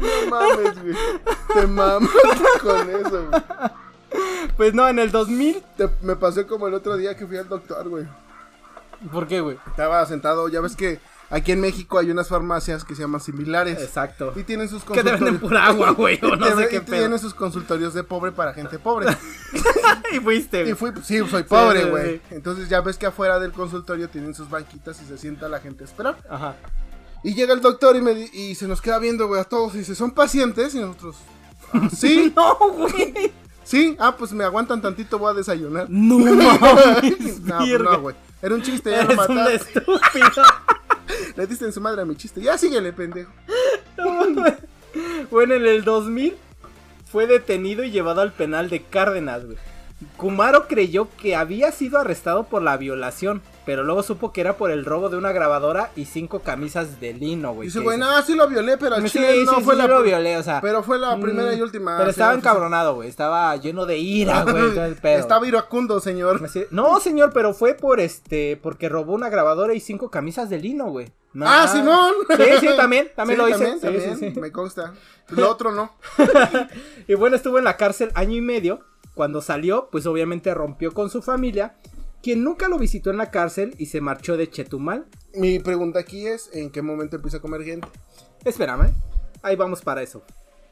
No mames, güey. Te mamas con eso, güey. Pues no, en el 2000. Te- me pasó como el otro día que fui al doctor, güey. ¿Por qué, güey? Estaba sentado, ya ves que aquí en México hay unas farmacias que se llaman similares. Exacto. Y tienen sus Que te consultorios. venden pura agua, güey, o no sé qué pedo. tienen sus consultorios de pobre para gente pobre. [laughs] Y fuiste, Y güey. fui, sí, soy pobre, sí, güey. sí. Entonces ya ves que afuera del consultorio tienen sus banquitas y se sienta la gente a esperar. Ajá. Y llega el doctor y, me, di- y se nos queda viendo, güey, a todos. Y dice, ¿son pacientes? Y nosotros, "Ah, [laughs] ¿sí? No, güey. ¿Sí? Ah, pues me aguantan tantito, voy a desayunar. No [laughs] mames. no, pues no, güey. Era un chiste, ya [laughs] lo un mataste. estúpido. [laughs] Le diste en su madre a mi chiste. Ya síguele, pendejo. Bueno, en el 2000 fue detenido y llevado al penal de Cárdenas, güey. Kumaro creyó que había sido arrestado por la violación, pero luego supo que era por el robo de una grabadora y cinco camisas de lino, güey. Dice, güey, no, sí lo violé, pero al Sí, chile sí, no sí, fue sí la lo violé, o sea. Pero fue la primera mm, y última. Pero estaba encabronado, güey. Estaba lleno de ira, [laughs] güey. Estaba iracundo, señor. No, señor, pero fue por este. Porque robó una grabadora y cinco camisas de lino, güey. No, Ah, Simón. Sí, sí, también. [laughs] También Sí, lo hice. También, también, sí, sí. me consta. Lo otro no. [laughs] Y bueno, estuvo en la cárcel año y medio. Cuando salió, pues obviamente rompió con su familia quien nunca lo visitó en la cárcel y se marchó de Chetumal. Mi pregunta aquí es, ¿en qué momento empieza a comer gente? Espérame, ahí vamos para eso.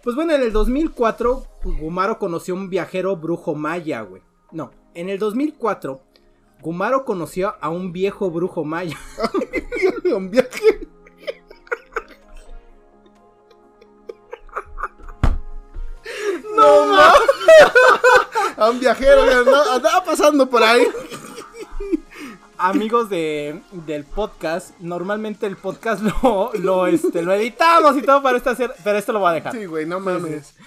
Pues bueno, en el 2004 Gumaro conoció a un viajero brujo maya, güey. No, en el 2004 Gumaro conoció a un viejo brujo maya. [laughs] un viaje. No, no. A un viajero, ¿no? Andaba pasando por ahí. Amigos de, del podcast, normalmente el podcast [laughs] lo, lo, este, lo editamos y todo para esto hacer, pero esto lo voy a dejar. Sí, güey, no mames. [laughs]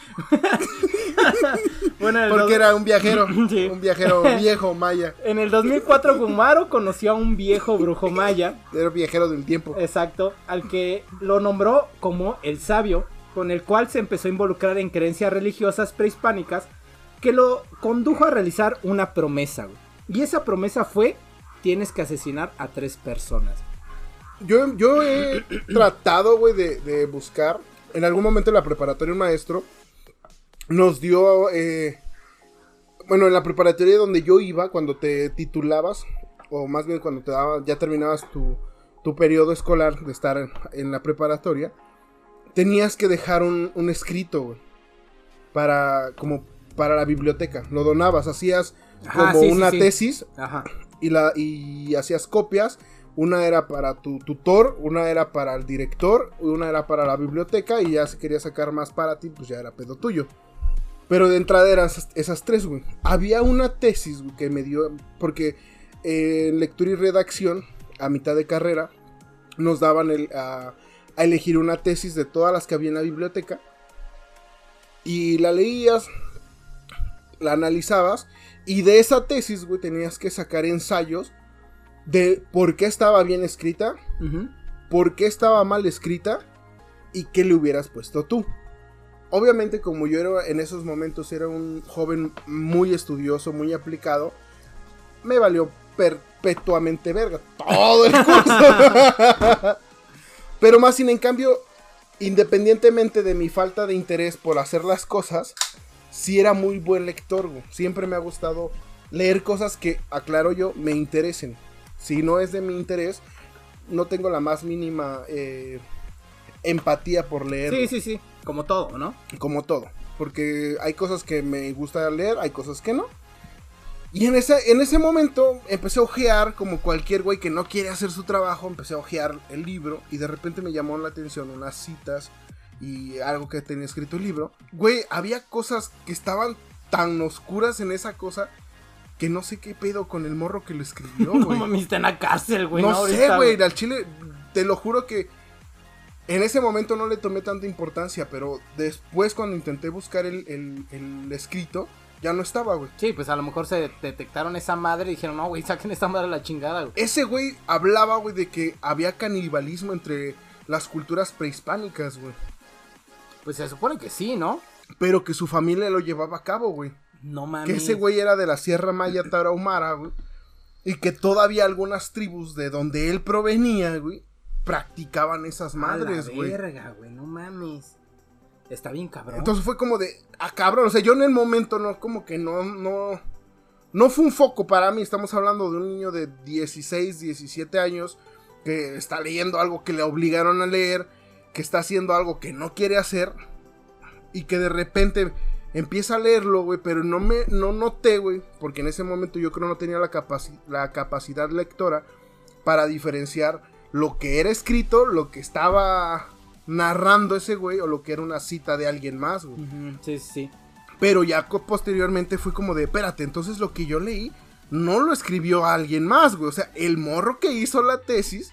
Bueno, Porque dos- era un viajero, [clears throat] Sí. un viajero [laughs] viejo maya. En el 2004 Gumaro conoció a un viejo brujo maya, Era viajero del tiempo. exacto, al que lo nombró como el sabio, con el cual se empezó a involucrar en creencias religiosas prehispánicas que lo condujo a realizar una promesa. güey. Y esa promesa fue, tienes que asesinar a tres personas. Yo, yo he [clears throat] tratado, güey, de, de buscar. En algún momento en la preparatoria un maestro nos dio... eh, bueno, en la preparatoria donde yo iba, cuando te titulabas, o más bien cuando te daba, ya terminabas tu, tu periodo escolar de estar en, en la preparatoria, tenías que dejar un, un escrito, güey, para, como para la biblioteca. Lo donabas, hacías como Ajá, sí, sí, una sí. tesis Ajá. Y, la, hacías copias. Una era para tu tutor, una era para el director, una era para la biblioteca y ya si querías sacar más para ti, pues ya era pedo tuyo. Pero de entrada eran esas, tres, güey. Había una tesis que me dio, porque eh, en lectura y redacción, a mitad de carrera, nos daban el, a, a elegir una tesis de todas las que había en la biblioteca. Y la leías, la analizabas y de esa tesis, güey, tenías que sacar ensayos de por qué estaba bien escrita, por qué estaba mal escrita y qué le hubieras puesto tú. Obviamente, como yo era en esos momentos era un joven muy estudioso, muy aplicado, me valió perpetuamente verga todo el [laughs] curso. Pero más sin en cambio, independientemente de mi falta de interés por hacer las cosas, sí era muy buen lector, güey. Siempre me ha gustado leer cosas que, aclaro yo, me interesen. Si no es de mi interés, no tengo la más mínima eh, empatía por leer. Sí, sí, sí, como todo, ¿no? Como todo. Porque hay cosas que me gusta leer, hay cosas que no. Y en ese, en ese momento empecé a ojear, como cualquier güey que no quiere hacer su trabajo, empecé a ojear el libro y de repente me llamó la atención unas citas y algo que tenía escrito el libro. Güey, había cosas que estaban tan oscuras en esa cosa que no sé qué pedo con el morro que lo escribió, [laughs] No güey. está en la cárcel, güey. No, sé, Ahorita, güey, al chile, te lo juro que en ese momento no le tomé tanta importancia, pero después cuando intenté buscar el, el- el escrito, ya no estaba, güey. Sí, pues a lo mejor se detectaron esa madre y dijeron, no, güey, saquen esta madre a la chingada, güey. Ese güey hablaba, güey, de que había canibalismo entre las culturas prehispánicas, güey. Pues se supone que sí, ¿no? Pero que su familia lo llevaba a cabo, güey. No mames. Que ese güey era de la Sierra Maya Tarahumara, güey. Y que todavía algunas tribus de donde él provenía, güey, practicaban esas madres, güey. verga, güey, no mames. Está bien cabrón. Entonces fue como de, ah, cabrón, o sea, yo en el momento no, como que no, no, no fue un foco para mí. Estamos hablando de un niño de 16, 17 años que está leyendo algo que le obligaron a leer, que está haciendo algo que no quiere hacer y que de repente empieza a leerlo, güey, pero no me, no noté, güey, porque en ese momento yo creo no tenía la, capaci- la capacidad lectora para diferenciar lo que era escrito, lo que estaba narrando ese güey o lo que era una cita de alguien más, güey. Sí, sí, sí. Pero ya posteriormente fue como de, espérate, entonces lo que yo leí no lo escribió alguien más, güey. O sea, el morro que hizo la tesis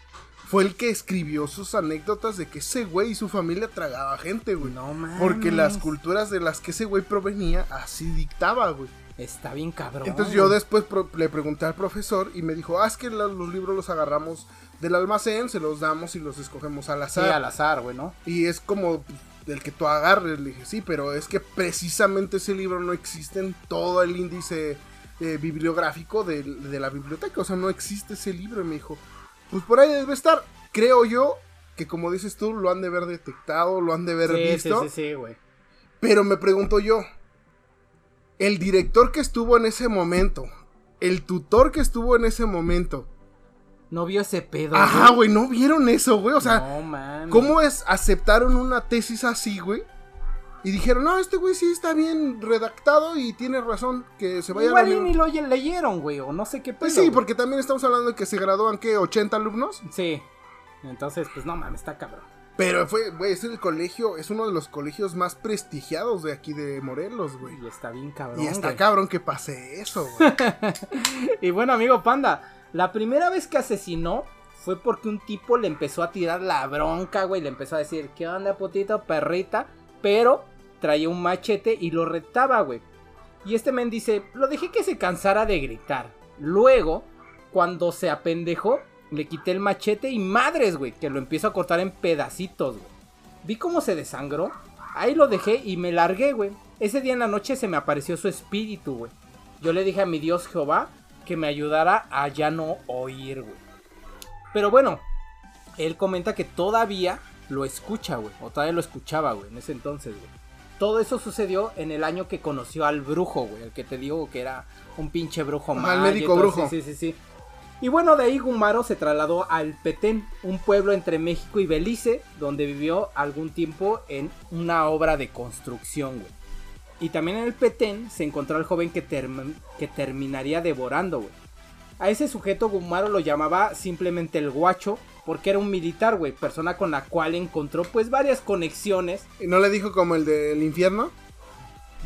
fue el que escribió sus anécdotas de que ese güey y su familia tragaba gente, güey. No mames. Porque las culturas de las que ese güey provenía así dictaba, güey. Está bien cabrón. Entonces yo después le pregunté al profesor y me dijo, ah, es que los libros los agarramos del almacén, se los damos y los escogemos al Sí, azar. al azar, güey, ¿no? Y es como pues, el que tú agarres. Le dije, sí, pero es que precisamente ese libro no existe en todo el índice eh, bibliográfico de, de la biblioteca. O sea, no existe ese libro. Y me dijo, pues por ahí debe estar. Creo yo que como dices tú, lo han de haber detectado, lo han de haber Sí, sí, visto. sí, sí, güey. Pero me pregunto yo, el director que estuvo en ese momento, el tutor que estuvo en ese momento, No vio ese pedo. ajá, güey, ¿no vieron eso, güey? O sea, no. ¿Cómo es? Aceptaron una tesis así, güey. Y dijeron, no, este güey sí está bien redactado y tiene razón que se vaya a la Igual y ni lo leyeron, güey, o no sé qué pedo. Pues sí, güey. porque también estamos hablando de que se gradúan, ¿qué? ¿80 alumnos? Sí. Entonces, pues no mames, está cabrón. Pero fue, güey, es el colegio, es uno de los colegios más prestigiados de aquí de Morelos, güey. Y está bien cabrón. Y está güey. cabrón que pase eso, güey. [laughs] Y bueno, amigo Panda, la primera vez que asesinó fue porque un tipo le empezó a tirar la bronca, güey. Le empezó a decir, ¿qué onda, putito, perrita? Pero traía un machete y lo retaba, güey. Y este men dice, lo dejé que se cansara de gritar. Luego, cuando se apendejó, le quité el machete y madres, güey, que lo empiezo a cortar en pedacitos, güey. Vi cómo se desangró. Ahí lo dejé y me largué, güey. Ese día en la noche se me apareció su espíritu, güey. Yo le dije a mi Dios Jehová que me ayudara a ya no oír, güey. Pero bueno, él comenta que todavía lo escucha, güey. O todavía lo escuchaba, güey, en ese entonces, güey. Todo eso sucedió en el año que conoció al brujo, güey. El que te digo que era un pinche brujo Ajá, más. el médico brujo. Sí, sí, sí. Y bueno, de ahí Gumaro se trasladó al Petén, un pueblo entre México y Belice, donde vivió algún tiempo en una obra de construcción, güey. Y también en el Petén se encontró al joven que, term- que terminaría devorando, güey. A ese sujeto Gumaro lo llamaba simplemente el guacho, porque era un militar, güey, persona con la cual encontró pues varias conexiones. ¿Y no le dijo como el del infierno?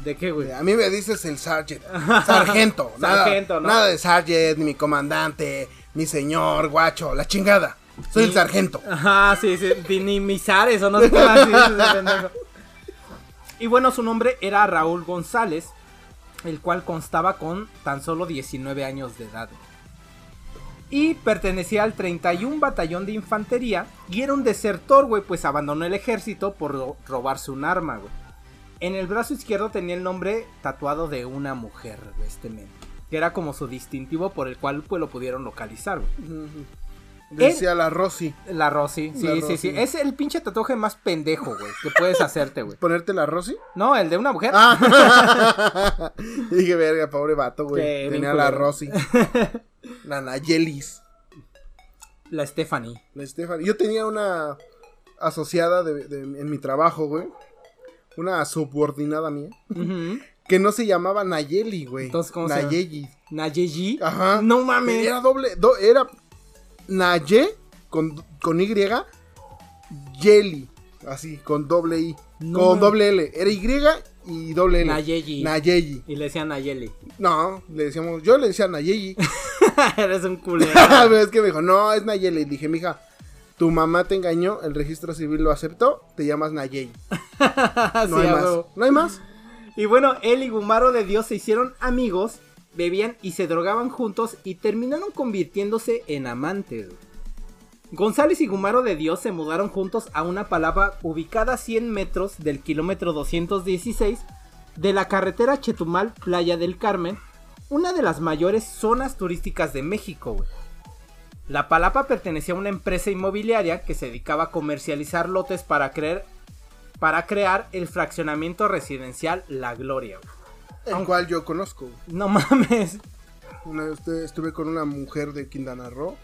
¿De qué, güey? A mí me dices el sargent. [laughs] Sargento. nada, Sargento, ¿no? Nada de sargent, ni mi comandante, mi señor, guacho, la chingada. Soy el sargento. Ajá, sí, sí, dinamizar eso, no sé. Y bueno, su nombre era Raúl González, el cual constaba con tan solo 19 años de edad. Y pertenecía al 31 Batallón de Infantería y era un desertor, güey, pues abandonó el ejército por ro- robarse un arma, güey. En el brazo izquierdo tenía el nombre tatuado de una mujer, güey, este men. Que era como su distintivo por el cual pues lo pudieron localizar, güey. Decía la Rosy. La Rosy, sí, La sí, Rosy. sí. Es el pinche tatuaje más pendejo, güey, que puedes hacerte, güey. ¿Ponerte la Rosy? No, el de una mujer. Ah. [laughs] Dije, verga, pobre vato, güey. Qué Tenía la. Rosy. [laughs] la Nayelis. La Stephanie. La Stephanie. Yo tenía una asociada de, de- en mi trabajo, güey. Una subordinada mía. Ujú. Que no se llamaba Nayeli, güey. Entonces, ¿cómo se llama? Nayeli. Ajá. No mames. Era doble. do- era Naye con, con Y. Yeli. Así, con doble I. No con doble L. Era Y y doble L. Nayeji. Nayeli. Y le decían Nayeli. No, le decíamos. Yo le decía Nayeli. [laughs] Eres un culero. [laughs] Pero es que me dijo, no, es Nayeli. Y dije, mija, tu mamá te engañó, el registro civil lo aceptó, te llamas Nayeli. [laughs] No Sí, hay más. No hay más. Y bueno, él y Gumaro de Dios se hicieron amigos, bebían y se drogaban juntos y terminaron convirtiéndose en amantes. González y Gumaro de Dios se mudaron juntos a una palabra ubicada a 100 metros del kilómetro 216 de la carretera Chetumal Playa del Carmen, una de las mayores zonas turísticas de México. La Palapa pertenecía a una empresa inmobiliaria que se dedicaba a comercializar lotes para para crear el fraccionamiento residencial La Gloria. El cual yo conozco. No mames. Una vez estuve- con una mujer de Quintana Roo.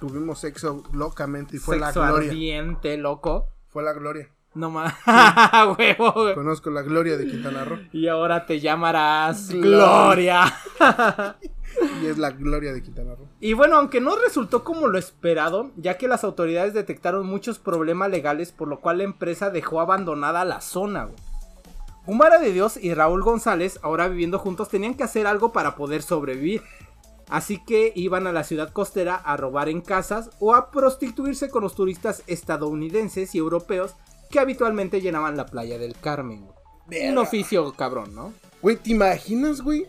Tuvimos sexo locamente y fue Sexo la gloria. ardiente, loco. Fue la gloria. No mames. [laughs] Huevo, güey. Conozco la gloria de Quintana Roo. Y ahora te llamarás Gloria. Gloria. [laughs] Y es la gloria de Quintana Roo. Y bueno, aunque no resultó como lo esperado, ya que las autoridades detectaron muchos problemas legales, por lo cual la empresa dejó abandonada la zona. güey. Gumara de Dios y Raúl González, ahora viviendo juntos, tenían que hacer algo para poder sobrevivir. Así que iban a la ciudad costera a robar en casas o a prostituirse con los turistas estadounidenses y europeos que habitualmente llenaban la playa del Carmen. güey. Un Verga. oficio cabrón, ¿no? Güey, ¿te imaginas, güey?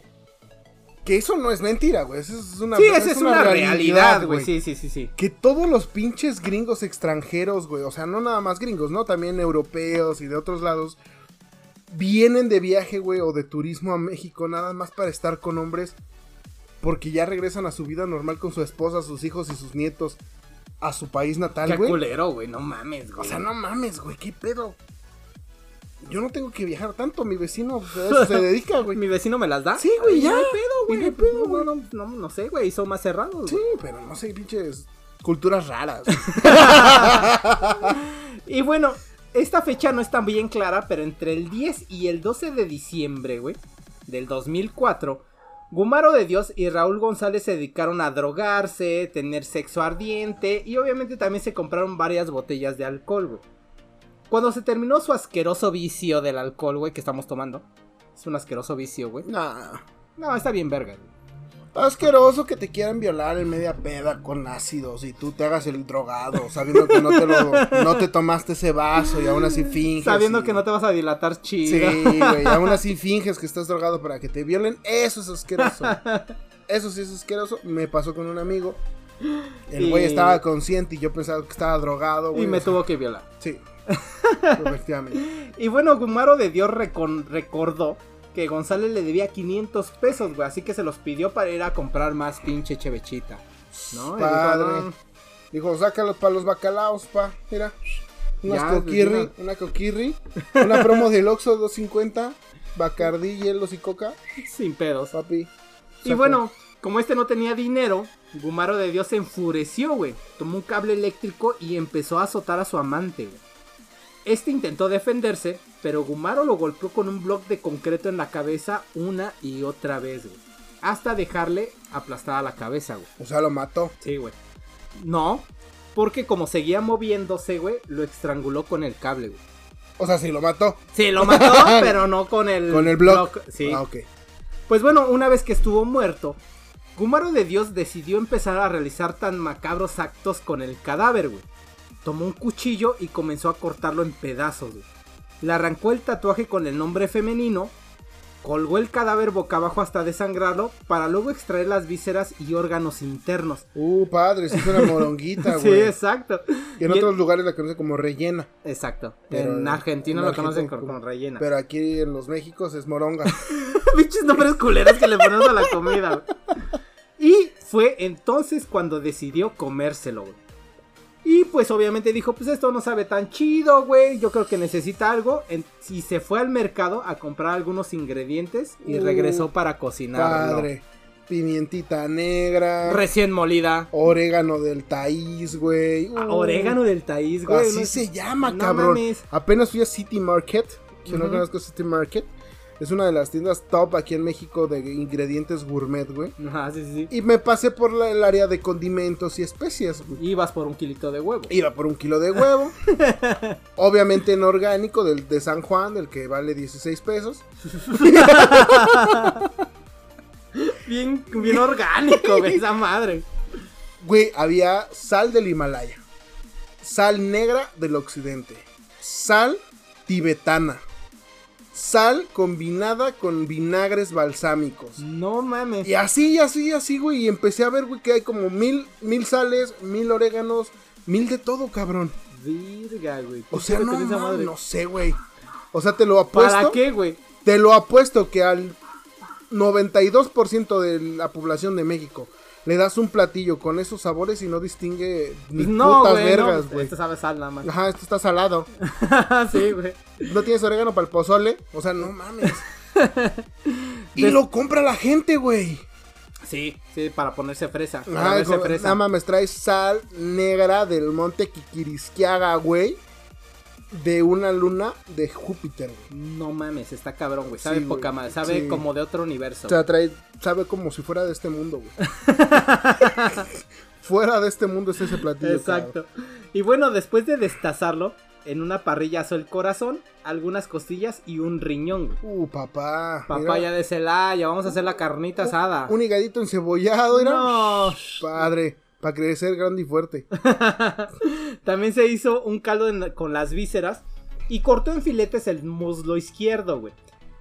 Que eso no es mentira, güey. Eso es una, Sí, esa es una realidad, güey. Sí, sí, sí, sí. Que todos los pinches gringos extranjeros, güey, o sea, no nada más gringos, ¿no? También europeos y de otros lados, vienen de viaje, güey, o de turismo a México nada más para estar con hombres, porque ya regresan a su vida normal con su esposa, sus hijos y sus nietos a su país natal, Qué güey. culero, güey. No mames, güey. O sea, no mames, güey, qué pedo. Yo no tengo que viajar tanto, mi vecino [laughs] eso se dedica, güey. ¿Mi vecino me las da? Sí, güey, ya. No hay pedo, güey. no hay pedo, güey. no, no, no sé, güey. Son más cerrados. Sí, pero no sé, pinches culturas raras. [laughs] Y bueno, esta fecha no está bien clara, pero entre el 10 y el 12 de diciembre, güey, del 2004, Gumaro de Dios y Raúl González se dedicaron a drogarse, tener sexo ardiente y obviamente también se compraron varias botellas de alcohol, güey. Cuando se terminó su asqueroso vicio del alcohol, güey, que estamos tomando. Es un asqueroso vicio, güey. Nah. No, está bien verga, güey. Asqueroso que te quieran violar en media peda con ácidos y tú te hagas el drogado, sabiendo que no te lo, no te tomaste ese vaso y aún así finges. Sabiendo y- que no te vas a dilatar chido. Sí, güey, aún así finges que estás drogado para que te violen. Eso es asqueroso. Eso sí es asqueroso. Me pasó con un amigo. El güey Y- estaba consciente y yo pensaba que estaba drogado, güey. y me o sea, tuvo que violar. Sí. [laughs] Efectivamente. Y bueno, Gumaro de Dios recon- recordó que González le debía 500 pesos, güey. Así que se los pidió para ir a comprar más pinche chevechita. ¿No? Dijo, Padre. "No, Dijo, sácalos para los bacalaos, pa. Mira. Unas coquirri, una coquirri. Una promo del Oxxo 250. Bacardí, hielos y coca. sin pedos. Papi. Y Saca. bueno, como este no tenía dinero, Gumaro de Dios se enfureció, güey. Tomó un cable eléctrico y empezó a azotar a su amante, güey. Este intentó defenderse, pero Gumaro lo golpeó con un bloque de concreto en la cabeza una y otra vez, güey. Hasta dejarle aplastada la cabeza, güey. O sea, lo mató. Sí, güey. No, porque como seguía moviéndose, güey, lo estranguló con el cable, güey. O sea, sí lo mató. Sí, lo mató, [laughs] pero no con el... Con el block. Sí. Ah, ok. Pues bueno, una vez que estuvo muerto, Gumaro de Dios decidió empezar a realizar tan macabros actos con el cadáver, güey. Tomó un cuchillo y comenzó a cortarlo en pedazos, güey. Le arrancó el tatuaje con el nombre femenino, colgó el cadáver boca abajo hasta desangrarlo, para luego extraer las vísceras y órganos internos. Uh, padre, sí es una [laughs] moronguita, Sí, güey. exacto. y en Y- otros lugares la conocen como rellena. Exacto. Pero en Argentina en lo conocen con rellena. Pero aquí en los Méxicos es moronga. [laughs] Pinches nombres culeros que le ponemos a la comida, güey. Y fue entonces cuando decidió comérselo, güey. Y pues obviamente dijo, pues esto no sabe tan chido, güey. Yo creo que necesita algo. En- y se fue al mercado a comprar algunos ingredientes y Uh, regresó para cocinarlo. Padre. Pimientita negra. Recién molida. orégano del taíz, güey. Ah, Uh, orégano del taíz, güey. Así no- se llama, no cabrón. mames. Apenas fui a City Market. Si no conozco City Market. Es una de las tiendas top aquí en México de ingredientes gourmet, güey. Ajá, sí, sí, sí. Y me pasé por la- el área de condimentos y especias, güey. Ibas por un kilito de huevo. Iba por un kilo de huevo. [laughs] Obviamente en orgánico del de San Juan, del que vale 16 pesos. [laughs] Bien, bien orgánico, güey, esa madre. Güey, había sal del Himalaya. Sal negra del occidente. Sal tibetana. Sal combinada con vinagres balsámicos. No mames. Y así, y así, y así, güey. Y empecé a ver, güey, que hay como mil, mil sales, mil oréganos, mil de todo, cabrón. Virga, güey. O ¿Qué sea, no, madre? no sé, güey. O sea, te lo apuesto. ¿Para qué, güey? Te lo apuesto que al 92% de la población de México le das un platillo con esos sabores y no distingue ni Pues no, putas vergas, no, güey. Esto sabe sal nada más. Ajá, esto está salado. [laughs] sí, güey. No tienes orégano para el pozole. O sea, no mames. [laughs] y Des- lo compra la gente, güey. Sí, sí, para ponerse fresa. Para Ajá, como, fresa. nada mames, traes sal negra del monte Kikirisquiaga, güey. De una luna de Júpiter, güey. No mames, está cabrón, güey. Sabe Sí, güey. poca madre. Sabe Sí. como de otro universo. O sea, trae, sabe como si fuera de este mundo, güey. [laughs] fuera de este mundo es ese platillo. Exacto. Y bueno, después de destazarlo, en una parrilla el corazón, algunas costillas y un riñón, güey. Uh, papá. Papaya mira, de Celaya, vamos a hacer la carnita asada. Un higadito encebollado, mira. No. Padre, para crecer grande y fuerte. [laughs] También se hizo un caldo en- con las vísceras y cortó en filetes el muslo izquierdo, güey.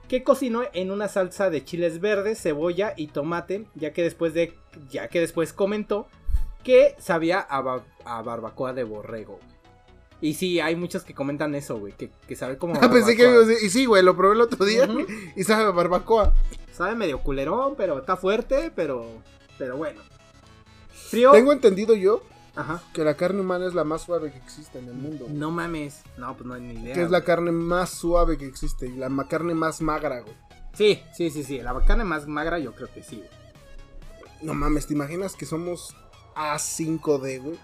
Que cocinó en una salsa de chiles verdes, cebolla y tomate, ya que después de ya que después comentó que sabía a, ba- a barbacoa de borrego. güey. Y sí, hay muchos que comentan eso, güey, que, que sabe como [laughs] Ah, Pensé que Y sí, güey, lo probé el otro día y sabe a barbacoa. Sabe medio culerón, pero está fuerte, pero pero bueno. Frío. Tengo entendido yo Ajá. que la carne humana es la más suave que existe en el mundo. güey. No mames. No, pues no hay ni idea. Que es la carne más suave que existe y la ma- carne más magra, güey. Sí, sí, sí, sí. La carne más magra yo creo que sí, güey. No mames, ¿te imaginas que somos A5D, güey?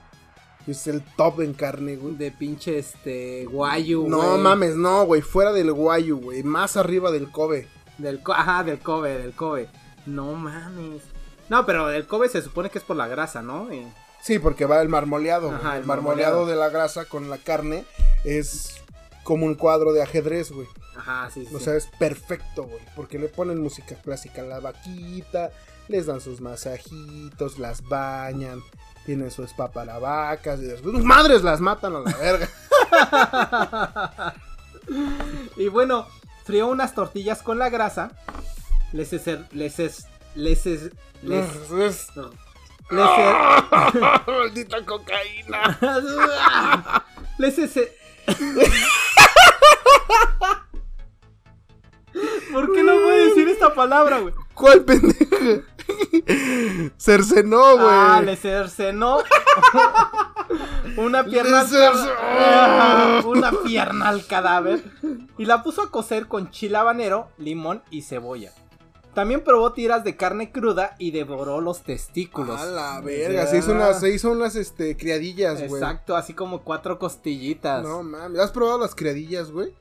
Es el top en carne, güey. De pinche este guayu, No güey. mames, no, güey. Fuera del guayu, güey. Más arriba del Kobe. Del co- Ajá, del Kobe, del Kobe. No mames. No, pero el Kobe se supone que es por la grasa, ¿no? Sí, porque va el marmoleado. Ajá, el el marmoleado marmoleado. de la grasa con la carne es como un cuadro de ajedrez, güey. Ajá, sí, sí. O sea, es perfecto, güey. Porque le ponen música clásica a la vaquita, les dan sus masajitos, las bañan, tienen su spa para vacas, y después, ¡sus madres las matan a la verga! [laughs] Y bueno, frió unas tortillas con la grasa. Les es, les es, les es, les, Es- les es- [laughs] ¡Maldita cocaína! [laughs] Les es... [laughs] ¿Por qué no puedo decir esta palabra, güey? ¿Cuál pendeja? Cercenó, güey. Ah, le cercenó una pierna al una pierna al cadáver y la puso a cocer con chile habanero, limón y cebolla. También probó tiras de carne cruda y devoró los testículos. A la verga, se hizo unas, se hizo unas este, criadillas, güey. Exacto, así como cuatro costillitas. No No, mames, ¿has probado las criadillas, güey?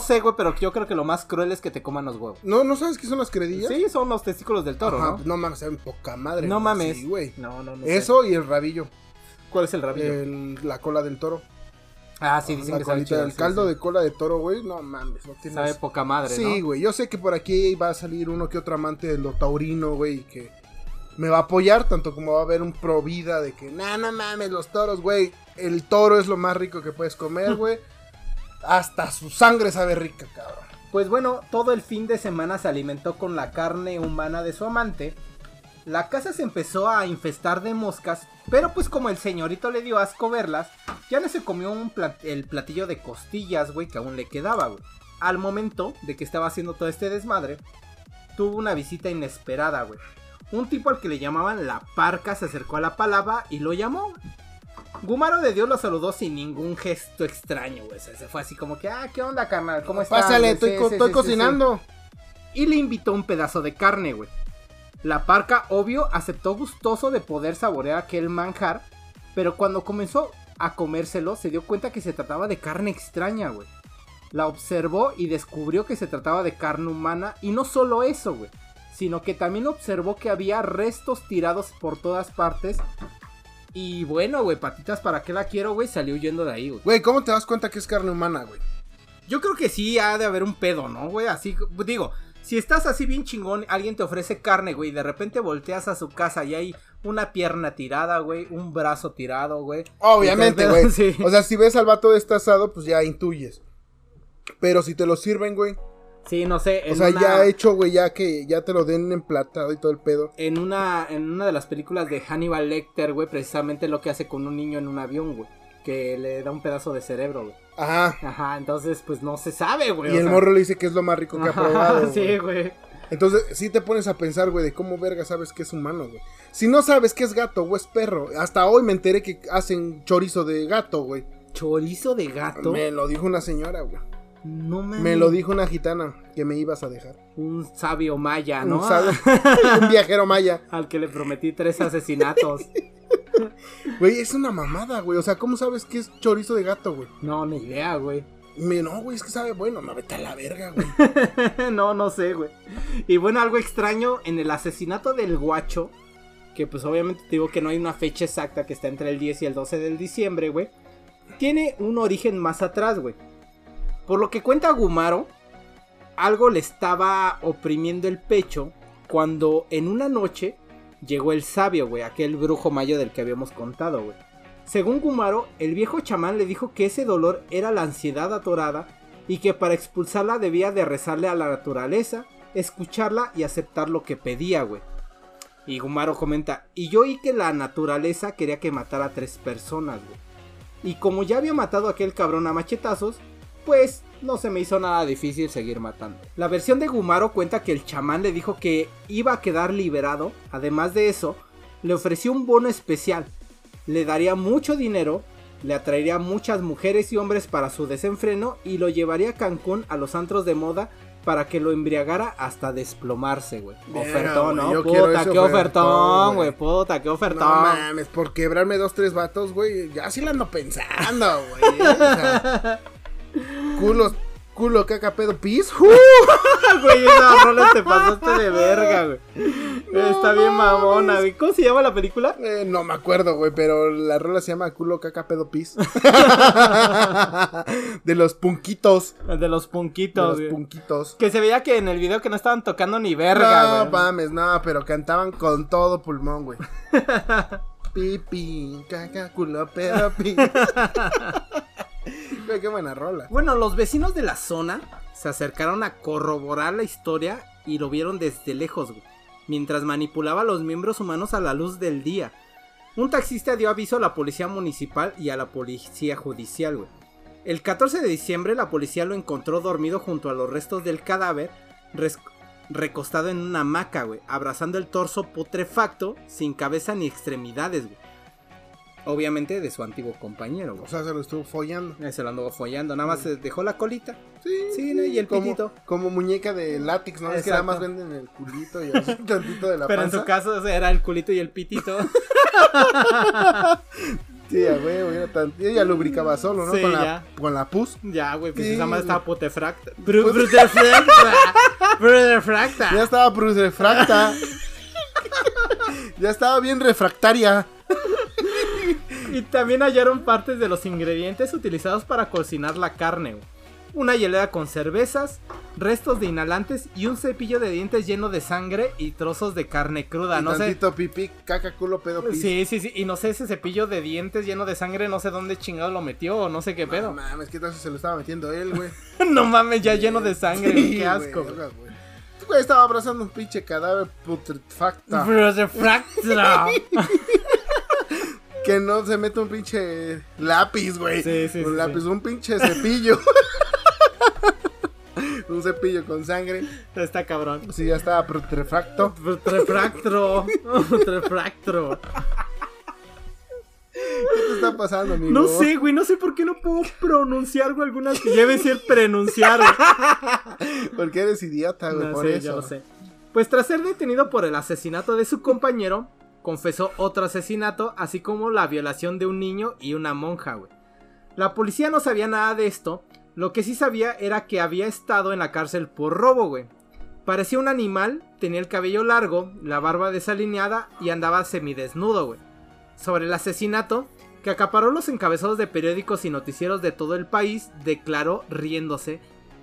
sé, güey, pero yo creo que lo más cruel es que te coman los huevos. No, ¿no sabes qué son las criadillas? Sí, son los testículos del toro, Ajá, ¿no? no mames, saben poca madre. No mames. Sí, güey. No, no, no. sé. Eso y el rabillo, ¿Cuál es el rabillo? el- la cola del toro. Ah, sí, dicen la que sabe chido, el sí, caldo sí. de cola de toro, güey, no mames, no tienes... Sabe poca madre, Sí, ¿no? güey, yo sé que por aquí va a salir uno que otro amante de lo taurino, güey, que me va a apoyar, tanto como va a haber un pro vida de que, nah, no mames, los toros, güey, el toro es lo más rico que puedes comer, güey. Hasta su sangre sabe rica, cabrón. Pues bueno, todo el fin de semana se alimentó con la carne humana de su amante. La casa se empezó a infestar de moscas, pero pues como el señorito le dio asco verlas, ya no se comió un plat- el platillo de costillas, güey, que aún le quedaba, güey. Al momento de que estaba haciendo todo este desmadre, tuvo una visita inesperada, güey. Un tipo al que le llamaban la parca se acercó a la palabra y lo llamó. Gumaro de Dios lo saludó sin ningún gesto extraño, güey. O sea, se fue así como que, ah, ¿qué onda, carnal? ¿Cómo estás? Pásale, estoy, co- cocinando. Y le invitó un pedazo de carne, güey. La parca, obvio, aceptó gustoso de poder saborear aquel manjar, pero cuando comenzó a comérselo se dio cuenta que se trataba de carne extraña, güey. La observó y descubrió que se trataba de carne humana y no solo eso, güey, sino que también observó que había restos tirados por todas partes. Y bueno, güey, patitas, ¿para qué la quiero, güey? Salió huyendo de ahí, güey. Güey, ¿cómo te das cuenta que es carne humana, güey? Yo creo que sí ha de haber un pedo, ¿no, güey? Así, digo, si estás así bien chingón, alguien te ofrece carne, güey, y de repente volteas a su casa y hay una pierna tirada, güey, un brazo tirado, güey. Obviamente, güey. [laughs] sí. O sea, si ves al vato destazado, pues ya intuyes. Pero si te lo sirven, güey. Sí, no sé. O sea, una- ya hecho, güey, ya que ya te lo den emplatado y todo el pedo. En una, en una de las películas de Hannibal Lecter, güey, precisamente lo que hace con un niño en un avión, güey. Que le da un pedazo de cerebro, güey. Ajá. Ajá, entonces, pues no se sabe, güey. Y el sea. morro le dice que es lo más rico que ha probado. [laughs] Sí, güey. Entonces, sí te pones a pensar, güey, de cómo verga sabes que es humano, güey. Si no sabes que es gato o es perro, hasta hoy me enteré que hacen chorizo de gato, güey. Chorizo de gato. Me lo dijo una señora, güey. No mames. Me lo dijo una gitana que me ibas a dejar. Un sabio maya, Un ¿no? sab- [laughs] un viajero maya. Al que le prometí tres asesinatos. [laughs] Güey, es una mamada, güey. O sea, ¿cómo sabes que es chorizo de gato, güey? No, ni idea, güey. Me, no, güey, es que sabe bueno. No, vete a la verga, güey. [laughs] no, no sé, güey. Y bueno, algo extraño en el asesinato del guacho. Que pues obviamente te digo que no hay una fecha exacta que está entre el 10 y el 12 del diciembre, güey. Tiene un origen más atrás, güey. Por lo que cuenta Gumaro, algo le estaba oprimiendo el pecho cuando en una noche llegó el sabio, güey, aquel brujo mayo del que habíamos contado, güey. Según Gumaro, el viejo chamán le dijo que ese dolor era la ansiedad atorada y que para expulsarla debía de rezarle a la naturaleza, escucharla y aceptar lo que pedía, güey. Y Gumaro comenta, y yo oí que la naturaleza quería que matara a tres personas, güey. Y como ya había matado a aquel cabrón a machetazos, pues no se me hizo nada difícil seguir matando. La versión de Gumaro cuenta que el chamán le dijo que iba a quedar liberado, además de eso, le ofreció un bono especial, le daría mucho dinero, le atraería muchas mujeres y hombres para su desenfreno y lo llevaría a Cancún a los antros de moda para que lo embriagara hasta desplomarse, güey. Ofertón, ¿no? yo Puta, qué ofertón, güey. Puta, qué ofertón. No mames, por quebrarme dos, tres vatos, güey. Ya sí la ando pensando, güey. [laughs] culos, culo, caca, pedo, pis. [laughs] güey, esa rola te pasaste de verga, güey. Está bien mamona, güey. ¿Cómo se llama la película? Eh, no me acuerdo, güey, pero la rola se llama culo, caca, pedo, pis. [laughs] de los punquitos. De los De punquitos, los güey. punquitos. Que se veía que en el video que no estaban tocando ni verga, no güey. mames, no, pero cantaban con todo pulmón, güey. [laughs] Pipi, caca, culo, pedo, pis. Bueno, los vecinos de la zona se acercaron a corroborar la historia y lo vieron desde lejos, güey, mientras manipulaba a los miembros humanos a la luz del día. Un taxista dio aviso a la policía municipal y a la policía judicial, güey. El 14 de diciembre la policía lo encontró dormido junto a los restos del cadáver, recostado en una hamaca, güey, abrazando el torso putrefacto, sin cabeza ni extremidades, güey. Obviamente de su antiguo compañero, güey. O sea, se lo estuvo follando. Eh, Se lo anduvo follando, nada más se dejó la colita. Sí, Sí, ¿no? Y el como, pitito. Como muñeca de látex, ¿no? Es que nada más venden el culito y así [laughs] tantito de la Pero en su caso era el culito y el pitito. [laughs] Sí, huevo, era tan... y ella lubricaba solo, ¿no? Sí, con, la, ya. con la pus. ya, güey, pues Sí, esa madre güey. estaba putefracta. Bru- Brutefracta. [laughs] Brutefracta. Ya estaba Bruce refracta. ya estaba bien refractaria. Y también hallaron partes de los ingredientes utilizados para cocinar la carne. Una hielera con cervezas, restos de inhalantes y un cepillo de dientes lleno de sangre y trozos de carne cruda. y No sé. tantito pipí, caca, culo, pedo, pis. Sí, sí, sí. Y no sé ese cepillo de dientes lleno de sangre, no sé dónde chingado lo metió o no sé qué No pedo. mames, ¿qué tal se lo estaba metiendo él, güey? [laughs] no mames, ya lleno de sangre, Sí, qué asco. güey, güey. verga, güey. Este güey estaba abrazando un pinche cadáver putrefacta. Brutefracta. [laughs] Que no se mete un pinche lápiz, güey. Sí, sí, un sí, lápiz, un pinche cepillo. [laughs] un cepillo con sangre. Está cabrón. Sí, ya estaba putrefacto. Refractro. [laughs] Refractro. ¿Qué te está pasando, amigo? No sé, güey, no sé por qué no puedo pronunciar güey, algunas que debe ser pronunciar. güey. [laughs] Porque eres idiota, güey, No por eso. ya lo sé. Pues tras ser detenido por el asesinato de su compañero, confesó otro asesinato, así como la violación de un niño y una monja, güey. La policía no sabía nada de esto, lo que sí sabía era que había estado en la cárcel por robo, güey. Parecía un animal, tenía el cabello largo, la barba desalineada y andaba semidesnudo, güey. Sobre el asesinato, que acaparó los encabezados de periódicos y noticieros de todo el país, declaró riéndose.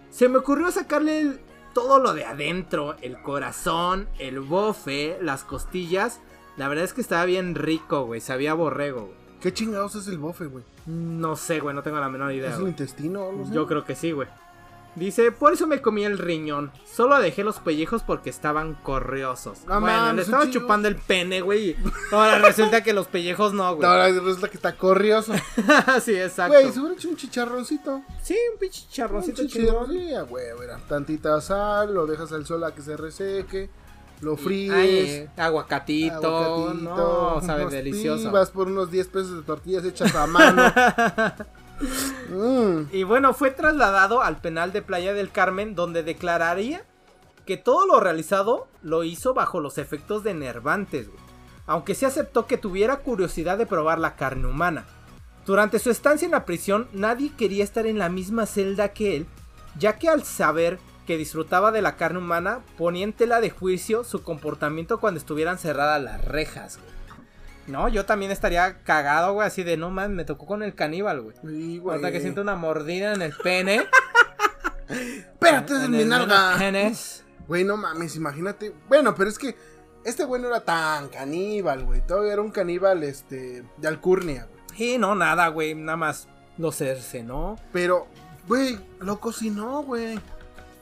Se me ocurrió sacarle todo lo de adentro, el corazón, el bofe, las costillas. La verdad es que estaba bien rico, güey, sabía borrego, güey. ¿Qué chingados es el bofe, güey? No sé, güey, no tengo la menor idea. ¿Es el güey. intestino o algo así? Yo creo que sí, güey. Dice, por eso me comí el riñón. Solo dejé los pellejos porque estaban corriosos. No bueno, mames, le un estaba chupando el pene, güey. Ahora resulta que los pellejos no, güey. Ahora resulta que está corrioso. [laughs] sí, exacto. Güey, se hubiera hecho un chicharroncito. Sí, un pinche Un charroncito chingón. chicharroncito, güey, güey. Tantita sal, lo dejas al sol a que se reseque. Lo fríes. Ay, aguacatito, aguacatito, no, sabe delicioso. pibas por unos 10 pesos de tortillas hechas a mano. [laughs] Mm. Y bueno, fue trasladado al penal de Playa del Carmen, donde declararía que todo lo realizado lo hizo bajo los efectos de nervantes, güey. Aunque sí aceptó que tuviera curiosidad de probar la carne humana. Durante su estancia en la prisión, nadie quería estar en la misma celda que él, ya que al saber que disfrutaba de la carne humana, ponía en tela de juicio su comportamiento cuando estuvieran cerradas las rejas, güey. No, yo también estaría cagado, güey, así de no man, me tocó con el caníbal, güey. Sí, güey. Hasta que siento una mordida en el pene. [laughs] Espérate, es en mi nalga. penes. Güey, no mames, imagínate. Bueno, pero es que este güey no era tan caníbal, güey. Todavía era un caníbal, este, de alcurnia, güey. Sí, no, nada, güey. Nada más lo cercenó. Pero, güey, lo cocinó, güey.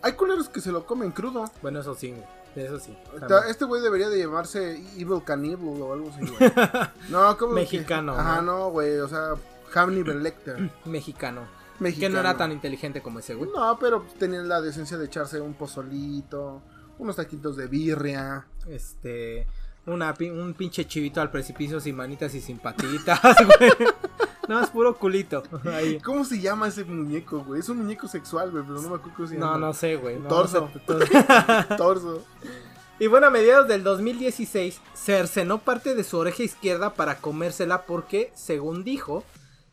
Hay culeros que se lo comen crudo. Bueno, eso sí, güey. Eso sí. Este güey debería de llamarse Evil Cannibal o algo así, güey. [laughs] No, como Mexicano, Ajá, ¿no? güey. O sea, Hannibal Lecter. Mexicano. [clears throat] Mexicano. Que no era tan inteligente como ese, güey. No, pero tenían la decencia de echarse un pozolito, unos taquitos de birria. Este. Una, un pinche chivito al precipicio sin manitas y sin patitas, [laughs] güey. No, es puro culito. [laughs] Ahí. ¿Cómo se llama ese muñeco, güey? Es un muñeco sexual, güey, pero no me acuerdo cómo se No, no sé, güey. no, Torso. no sé, torso. [laughs] Torso. Y bueno, a mediados del 2016, cercenó parte de su oreja izquierda para comérsela porque, según dijo,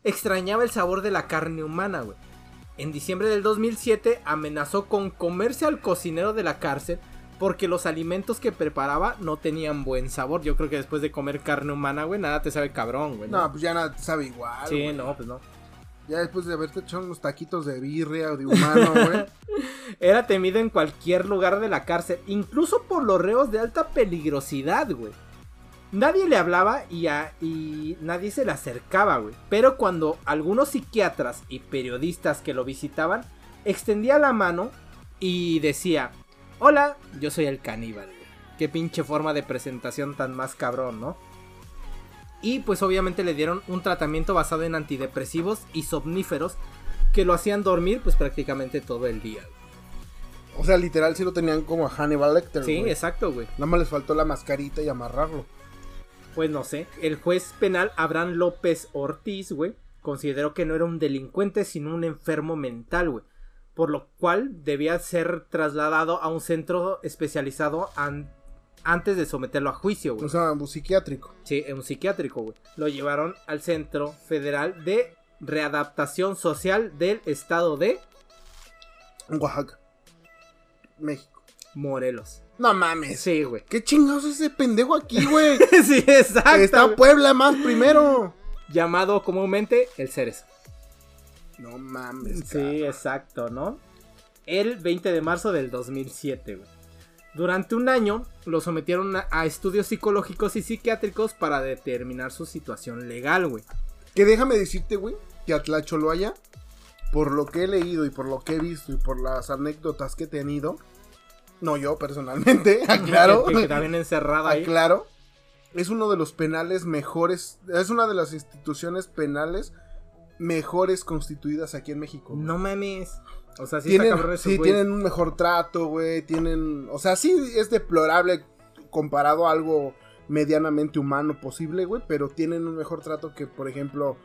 extrañaba el sabor de la carne humana, güey. en diciembre del 2007 amenazó con comerse al cocinero de la cárcel porque los alimentos que preparaba no tenían buen sabor. Yo creo que después de comer carne humana, güey, nada te sabe cabrón, güey. No, pues ya nada te sabe igual. sí, güey. no, pues no. Ya después de haberte echado unos taquitos de birria o de humano, [laughs] güey. Era temido en cualquier lugar de la cárcel, incluso por los reos de alta peligrosidad, güey. Nadie le hablaba y, a- y nadie se le acercaba, güey. Pero cuando algunos psiquiatras y periodistas que lo visitaban extendía la mano y decía, hola, yo soy el caníbal. güey". Qué pinche forma de presentación tan más cabrón, ¿no? Y pues obviamente le dieron un tratamiento basado en antidepresivos y somníferos que lo hacían dormir pues prácticamente todo el día. O sea, literal sí lo tenían como a Hannibal Lecter, Sí, exacto, güey. Nada más les faltó la mascarita y amarrarlo. Pues no sé. El juez penal Abraham López Ortiz, güey, consideró que no era un delincuente, sino un enfermo mental, güey. Por lo cual debía ser trasladado a un centro especializado an- antes de someterlo a juicio, güey. O sea, pues, psiquiátrico. Sí, en un psiquiátrico, güey. Lo llevaron al Centro Federal de Readaptación Social del Estado de En Oaxaca. México. Morelos. No mames. Sí, güey. ¿Qué chingados es ese pendejo aquí, güey? [laughs] sí, exacto. Está güey. Puebla más primero. Llamado comúnmente el Cerezo. No mames, Sí, exacto, ¿no? El 20 de marzo del 2007, güey. Durante un año lo sometieron a, estudios psicológicos y psiquiátricos para determinar su situación legal, güey. Que déjame decirte, güey, que Atlacholoaya, por lo que he leído y por lo que he visto y por las anécdotas que he tenido, no yo personalmente, [laughs] aclaro, [laughs] Que, que también encerrado ahí. aclaro, es uno de los penales mejores, es una de las instituciones penales mejores constituidas aquí en México. güey. No mames. O sea, sí tienen, está sí, tienen un mejor trato, güey, tienen, o sea, sí es deplorable comparado a algo medianamente humano posible, güey, pero tienen un mejor trato que, por ejemplo,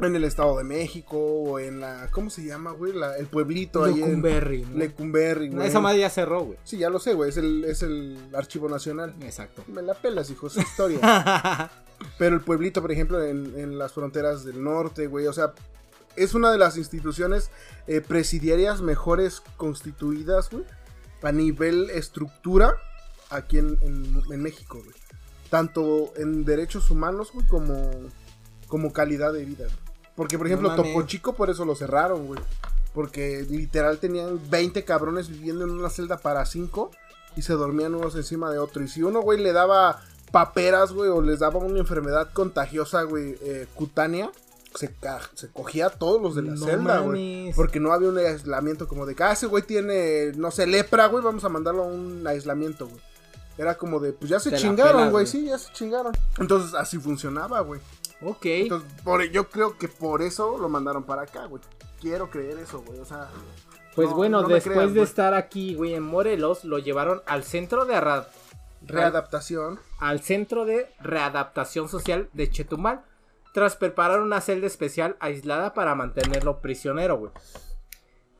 en el Estado de México o en la, ¿cómo se llama, güey? La- el pueblito ahí en Lecumberri, ¿no? Lecumberri, güey. Esa madre ya cerró, güey. Sí, ya lo sé, güey, es el, es el Archivo Nacional. Exacto. Me la pelas, hijo, es historia. [laughs] Pero el pueblito, por ejemplo, en, en las fronteras del norte, güey, o sea, es una de las instituciones eh, presidiarias mejores constituidas, güey, a nivel estructura aquí en, en- en México, güey. Tanto en derechos humanos, güey, como, como calidad de vida. Porque, por ejemplo. Topo Chico por eso lo cerraron, güey. Porque literal tenían 20 cabrones viviendo en una celda para 5 y se dormían unos encima de otro. Y si uno, güey, le daba paperas, güey, o les daba una enfermedad contagiosa, güey, eh, cutánea, se, se cogía a todos los de la No celda, güey. Porque no había un aislamiento como de que, ah, ese güey tiene, no sé, lepra, güey, vamos a mandarlo a un aislamiento, güey. Era como de, pues ya se Te chingaron, güey. sí, ya se chingaron. Entonces así funcionaba, güey. Ok. Entonces, por, yo creo que por eso lo mandaron para acá, güey. Quiero creer eso, güey. O sea, Pues no- bueno, no después crean, de güey. estar aquí, güey, en Morelos, lo llevaron al centro de readaptación. al centro de readaptación social de Chetumal, tras preparar una celda especial aislada para mantenerlo prisionero, güey.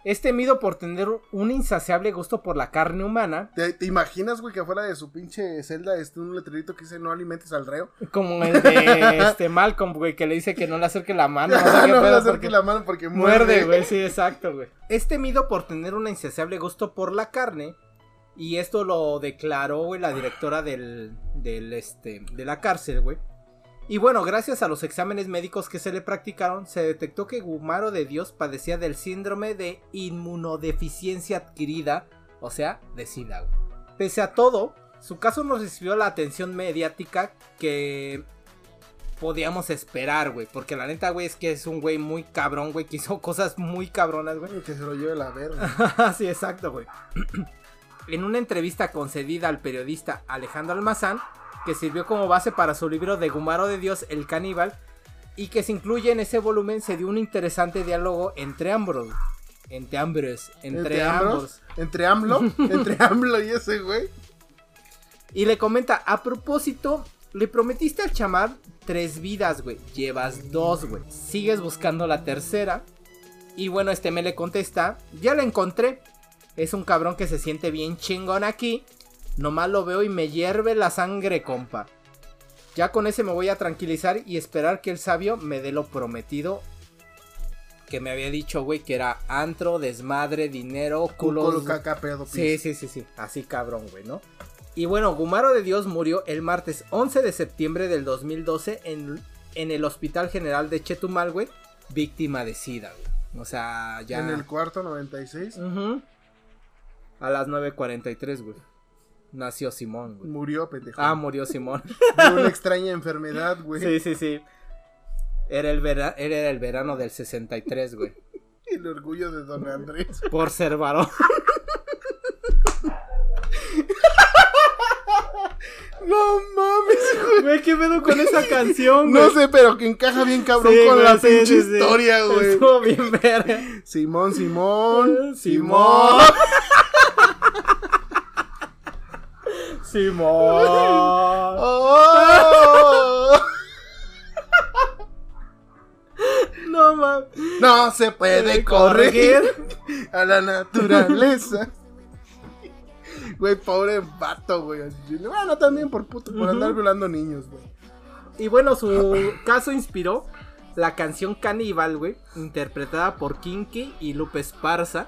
Es temido por tener un insaciable gusto por la carne humana, ¿Te, te imaginas, güey, que afuera de su pinche celda esté un letrerito que dice no alimentes al reo? como el de [laughs] este Malcolm, güey, que le dice que no le acerque la mano, [laughs] qué no le acerque la mano porque Muerde, muerde. güey, sí, [laughs] exacto, güey. Es temido por tener un insaciable gusto por la carne. Y esto lo declaró, güey, la directora del, del, este, de la cárcel, güey. Y bueno, gracias a los exámenes médicos que se le practicaron, se detectó que Gumaro de Dios padecía del síndrome de inmunodeficiencia adquirida, o sea, de SIDA. Pese a todo, su caso no recibió la atención mediática que podíamos esperar, güey. Porque la neta, güey, es que es un güey muy cabrón, güey, que hizo cosas muy cabronas, güey. Que se lo lleve la verga. [laughs] sí, exacto, güey. [clears throat] en una entrevista concedida al periodista Alejandro Almazán, que sirvió como base para su libro de Gumaro de Dios, el caníbal, y que se incluye en ese volumen, se dio un interesante diálogo entre ambos. Entre ambos. Entre, ambos. Entre AMLO. entre [laughs] AMLO y ese güey. Y le comenta, a propósito, le prometiste al chamar tres vidas, güey. Llevas dos, güey. Sigues buscando la tercera. Y bueno, este me le contesta, ya la encontré. Es un cabrón que se siente bien chingón aquí. Nomás lo veo y me hierve la sangre, compa. Ya con ese me voy a tranquilizar y esperar que el sabio me dé lo prometido. que me había dicho, güey, que era antro, desmadre, dinero, Culo, culos. caca, pedo, Sí, sí, sí, sí. Así cabrón, güey, ¿no? Y bueno, Gumaro de Dios murió el martes 11 de septiembre del 2012 en, en el Hospital General de Chetumal, güey, víctima de SIDA, güey. O sea, ya. En el cuarto 96 Ujú. A las 9.43, güey. Nació Simón, güey. murió, pendejo. Ah, murió Simón. De una extraña enfermedad, güey. sí, sí, sí. Era el, vera- era el verano del 63, güey. El orgullo de don Andrés. Por ser varón. No mames, güey. Güey, ¿qué pedo con esa canción, No sé, pero que encaja bien cabrón Sí, con güey, la sí, pinche sí. historia, güey. Estuvo bien verga. Simón, Simón. Simón. Simón. Oh. No mames. No se puede corregir a la naturaleza. Güey, pobre vato, güey. Bueno, también por puto, por andar violando niños, güey. Y bueno, su caso inspiró la canción Caníbal, güey, interpretada por Kinky y Lupe Esparza.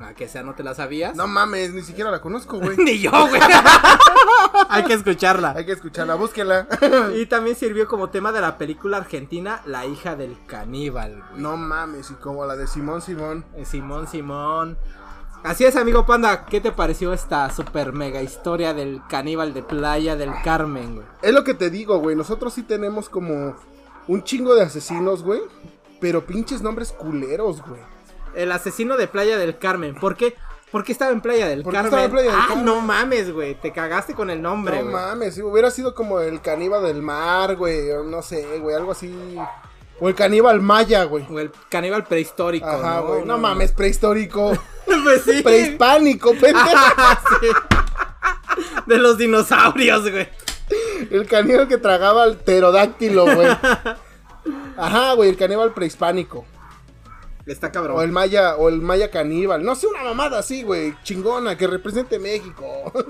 A que sea, no te la sabías. No mames, ni siquiera la conozco, güey. [laughs] Ni yo, güey. [laughs] Hay que escucharla. Hay que escucharla, búsquela. [laughs] Y también sirvió como tema de la película argentina La hija del caníbal, güey. No mames, y como la de Simón Simón. Eh, Simón, Simón. Así es, amigo Panda. ¿Qué te pareció esta super mega historia del caníbal de Playa del Carmen, güey? Es lo que te digo, güey. Nosotros sí tenemos como un chingo de asesinos, güey. Pero pinches nombres culeros, güey. El asesino de Playa del Carmen. ¿Por qué? ¿Por qué estaba en Playa del ¿Por qué Carmen? estaba en Playa del ah, Carmen? no mames, güey. Te cagaste con el nombre, no güey. mames, sí, hubiera sido como el caníbal del mar, güey. o No sé, güey, algo así. O el caníbal maya, güey. O el caníbal prehistórico. Ajá, ¿no? güey. No, mames, prehistórico. [laughs] pues sí. Prehispánico, [laughs] pendejo. Ah, sí. De los dinosaurios, güey. El caníbal que tragaba al pterodáctilo, güey. [laughs] Ajá, güey, el caníbal prehispánico. Está cabrón. O el maya, o el maya caníbal. No sé, una mamada así, güey. Chingona, que represente México. [laughs]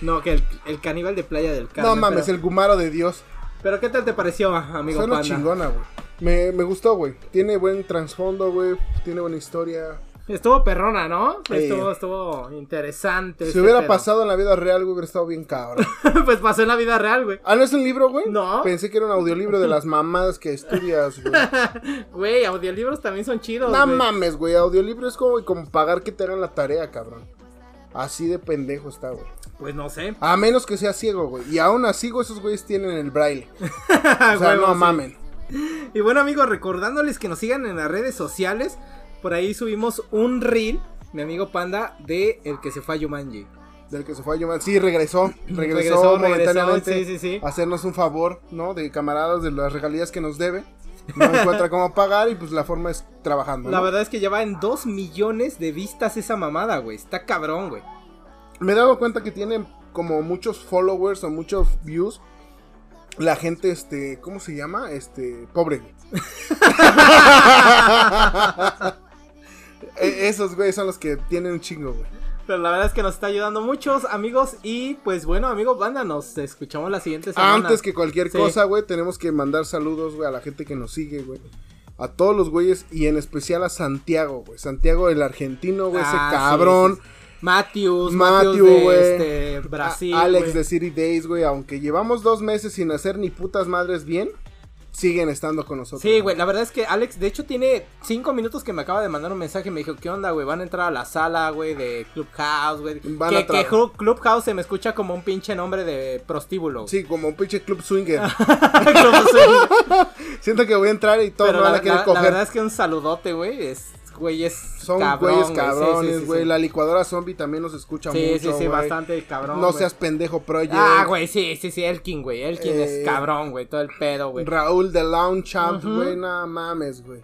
No, que el, el caníbal de Playa del Carmen. no mames, pero, el gumaro de Dios. pero ¿qué tal te pareció, amigo Suena Panda? chingona, güey. Me, me gustó, güey. Tiene buen trasfondo, güey. Tiene buena historia. Estuvo perrona, ¿no? Sí. Estuvo, estuvo interesante. Si este hubiera pedo. pasado en la vida real, güey, hubiera estado bien cabrón. [laughs] pues pasó en la vida real, güey. Ah, ¿no es un libro, güey? No. Pensé que era un audiolibro de las mamadas que estudias, güey. [laughs] Güey, audiolibros también son chidos. No mames, güey. Audiolibro es como, como pagar que te hagan la tarea, cabrón. Así de pendejo está, güey. Pues no sé. A menos que sea ciego, güey. Y aún así, güey, esos güeyes tienen el braille. [laughs] O sea, no sí. mamen. Y bueno, amigos, recordándoles que nos sigan en las redes sociales. Por ahí subimos un reel, mi amigo Panda, de el que se fue a Yumanji. Del que se fue a llamar. Sí, [laughs] regresó. Regresó, Regresó, momentáneamente. regresó, sí, sí, sí. a Hacernos un favor, ¿no? De camaradas de las regalías que nos debe. No [laughs] encuentra cómo pagar y pues la forma es trabajando. La ¿no? verdad es que ya va en 2 millones de vistas esa mamada, güey. Está cabrón, güey. Me he dado cuenta que tienen como muchos followers o muchos views. La gente, este, ¿cómo se llama? Este, pobre. [laughs] E- Esos güeyes son los que tienen un chingo, güey. Pero la verdad es que nos está ayudando muchos amigos. Y pues bueno, amigos, banda, nos escuchamos la siguiente semana. Antes que cualquier Sí. cosa, güey, tenemos que mandar saludos, güey, a la gente que nos sigue, güey. A todos los güeyes y en especial a Santiago, güey. Santiago, el argentino, güey, Ah, ese sí, cabrón. sí, sí. Matthews, Matthew, güey. este, Brasil. A- Alex de City Days, güey. Aunque llevamos dos meses sin hacer ni putas madres bien, siguen estando con nosotros. Sí, güey, la verdad es que Alex, de hecho, tiene cinco minutos que me acaba de mandar un mensaje y me dijo, ¿qué onda, güey? Van a entrar a la sala, güey, de Clubhouse, güey. Van Que, a que Club- Clubhouse se me escucha como un pinche nombre de prostíbulo. Sí, como un pinche club swinger. [laughs] Como si- [laughs] Siento que voy a entrar y todos Pero me van la, a querer la- la coger. verdad es que un saludote, güey, es, güey, es Son cabrón, güeyes güey, sí, cabrones, sí, sí, güey. sí. La licuadora zombie también nos escucha Sí, mucho. sí, sí, güey. bastante cabrón, No güey. seas pendejo, Project. Ah, güey, sí, sí, sí, Elkin, güey, Elkin Eh, es cabrón, güey, todo el pedo, güey. Raúl de Lounge Champ, güey, no mames, güey.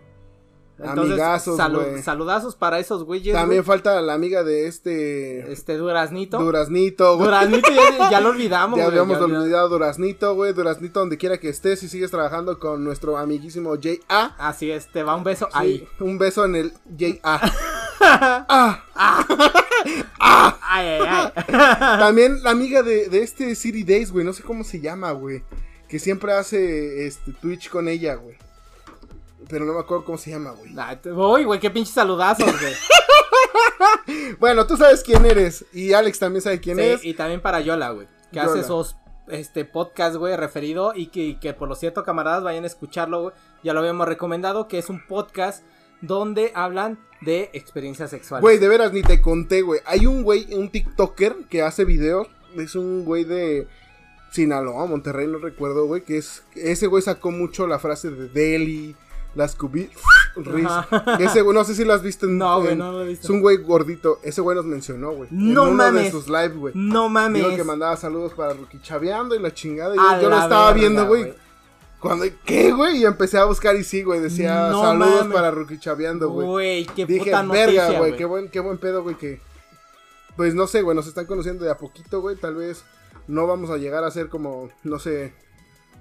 Entonces, amigazos, salu- güey. saludazos para esos güeyes, También falta la amiga de este. Este, Duraznito. Duraznito, güey. Duraznito ya, ya lo olvidamos, [laughs] Ya güey, habíamos ya olvidado Duraznito, güey. Duraznito, donde quiera que estés, y sigues trabajando con nuestro amiguísimo J.A. Así es, te va un beso Sí, ahí. Un beso en el J.A. [laughs] ah. Ay, ay, ay. [laughs] También la amiga de, de este City Days, güey. No sé cómo se llama, güey. Que siempre hace este Twitch con ella, güey. Pero no me acuerdo cómo se llama, güey. Nah, Uy, güey, qué pinches saludazos, güey. [laughs] Bueno, tú sabes quién eres. Y Alex también sabe quién Sí, es. y también para Yola, güey. Que Yola. hace esos este podcast, güey, referido. Y que, y que por lo cierto, camaradas, vayan a escucharlo, güey. Ya lo habíamos recomendado, que es un podcast donde hablan de experiencias sexuales. Güey, de veras, ni te conté, güey. Hay un güey, un TikToker que hace videos. Es un güey de Sinaloa, Monterrey, no recuerdo, güey. Que es. Ese güey sacó mucho la frase de Deli, las cubi. [laughs] Riz. Ese güey, no sé si lo has visto en. No, güey, no lo he visto. Es un güey gordito. Ese güey nos mencionó, güey. No en uno mames. de sus live, güey. No mames. Dijo que mandaba saludos para Ruki chaveando y la chingada. Y yo, yo lo estaba viendo, güey. Cuando, ¿qué, güey? Y empecé a buscar y sí, güey. Decía No saludos mames. para Ruki chaveando, güey. Güey, qué Dije, puta verga, güey, qué buen, qué buen pedo, güey, que... Pues no sé, güey, nos están conociendo de a poquito, güey, tal vez no vamos a llegar a ser como, no sé,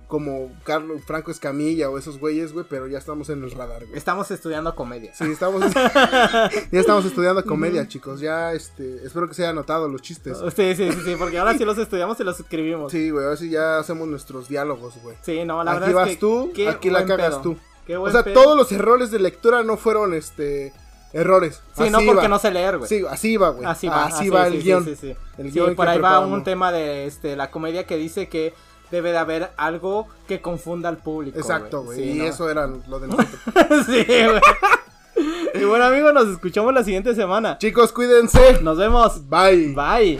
como Carlos Franco Escamilla o esos güeyes, güey, pero ya estamos en el radar, güey. Estamos estudiando comedia. Sí, estamos, [laughs] ya estamos estudiando comedia, chicos, ya, este, espero que se hayan notado los chistes. Sí, sí, sí, sí, porque ahora sí los estudiamos y los escribimos. Sí, Sí, güey, a ver si ya hacemos nuestros diálogos, güey. no, la Aquí verdad vas es que tú, aquí la cagas pedo. tú. Qué O sea, pedo. todos los errores de lectura no fueron, este, errores. Sí, Así no porque no sé leer, güey. Sí, así va, güey. Así va, así va sí, el sí, guion. Sí, sí, sí. El Sí, guion por ahí va un tema de este la comedia que dice que debe de haber algo que confunda al público. Exacto, güey. Sí, y ¿no? eso era lo de [laughs] nosotros. sí, güey. Y bueno, amigos, nos escuchamos la siguiente semana. Chicos, cuídense. Nos vemos. Bye. Bye.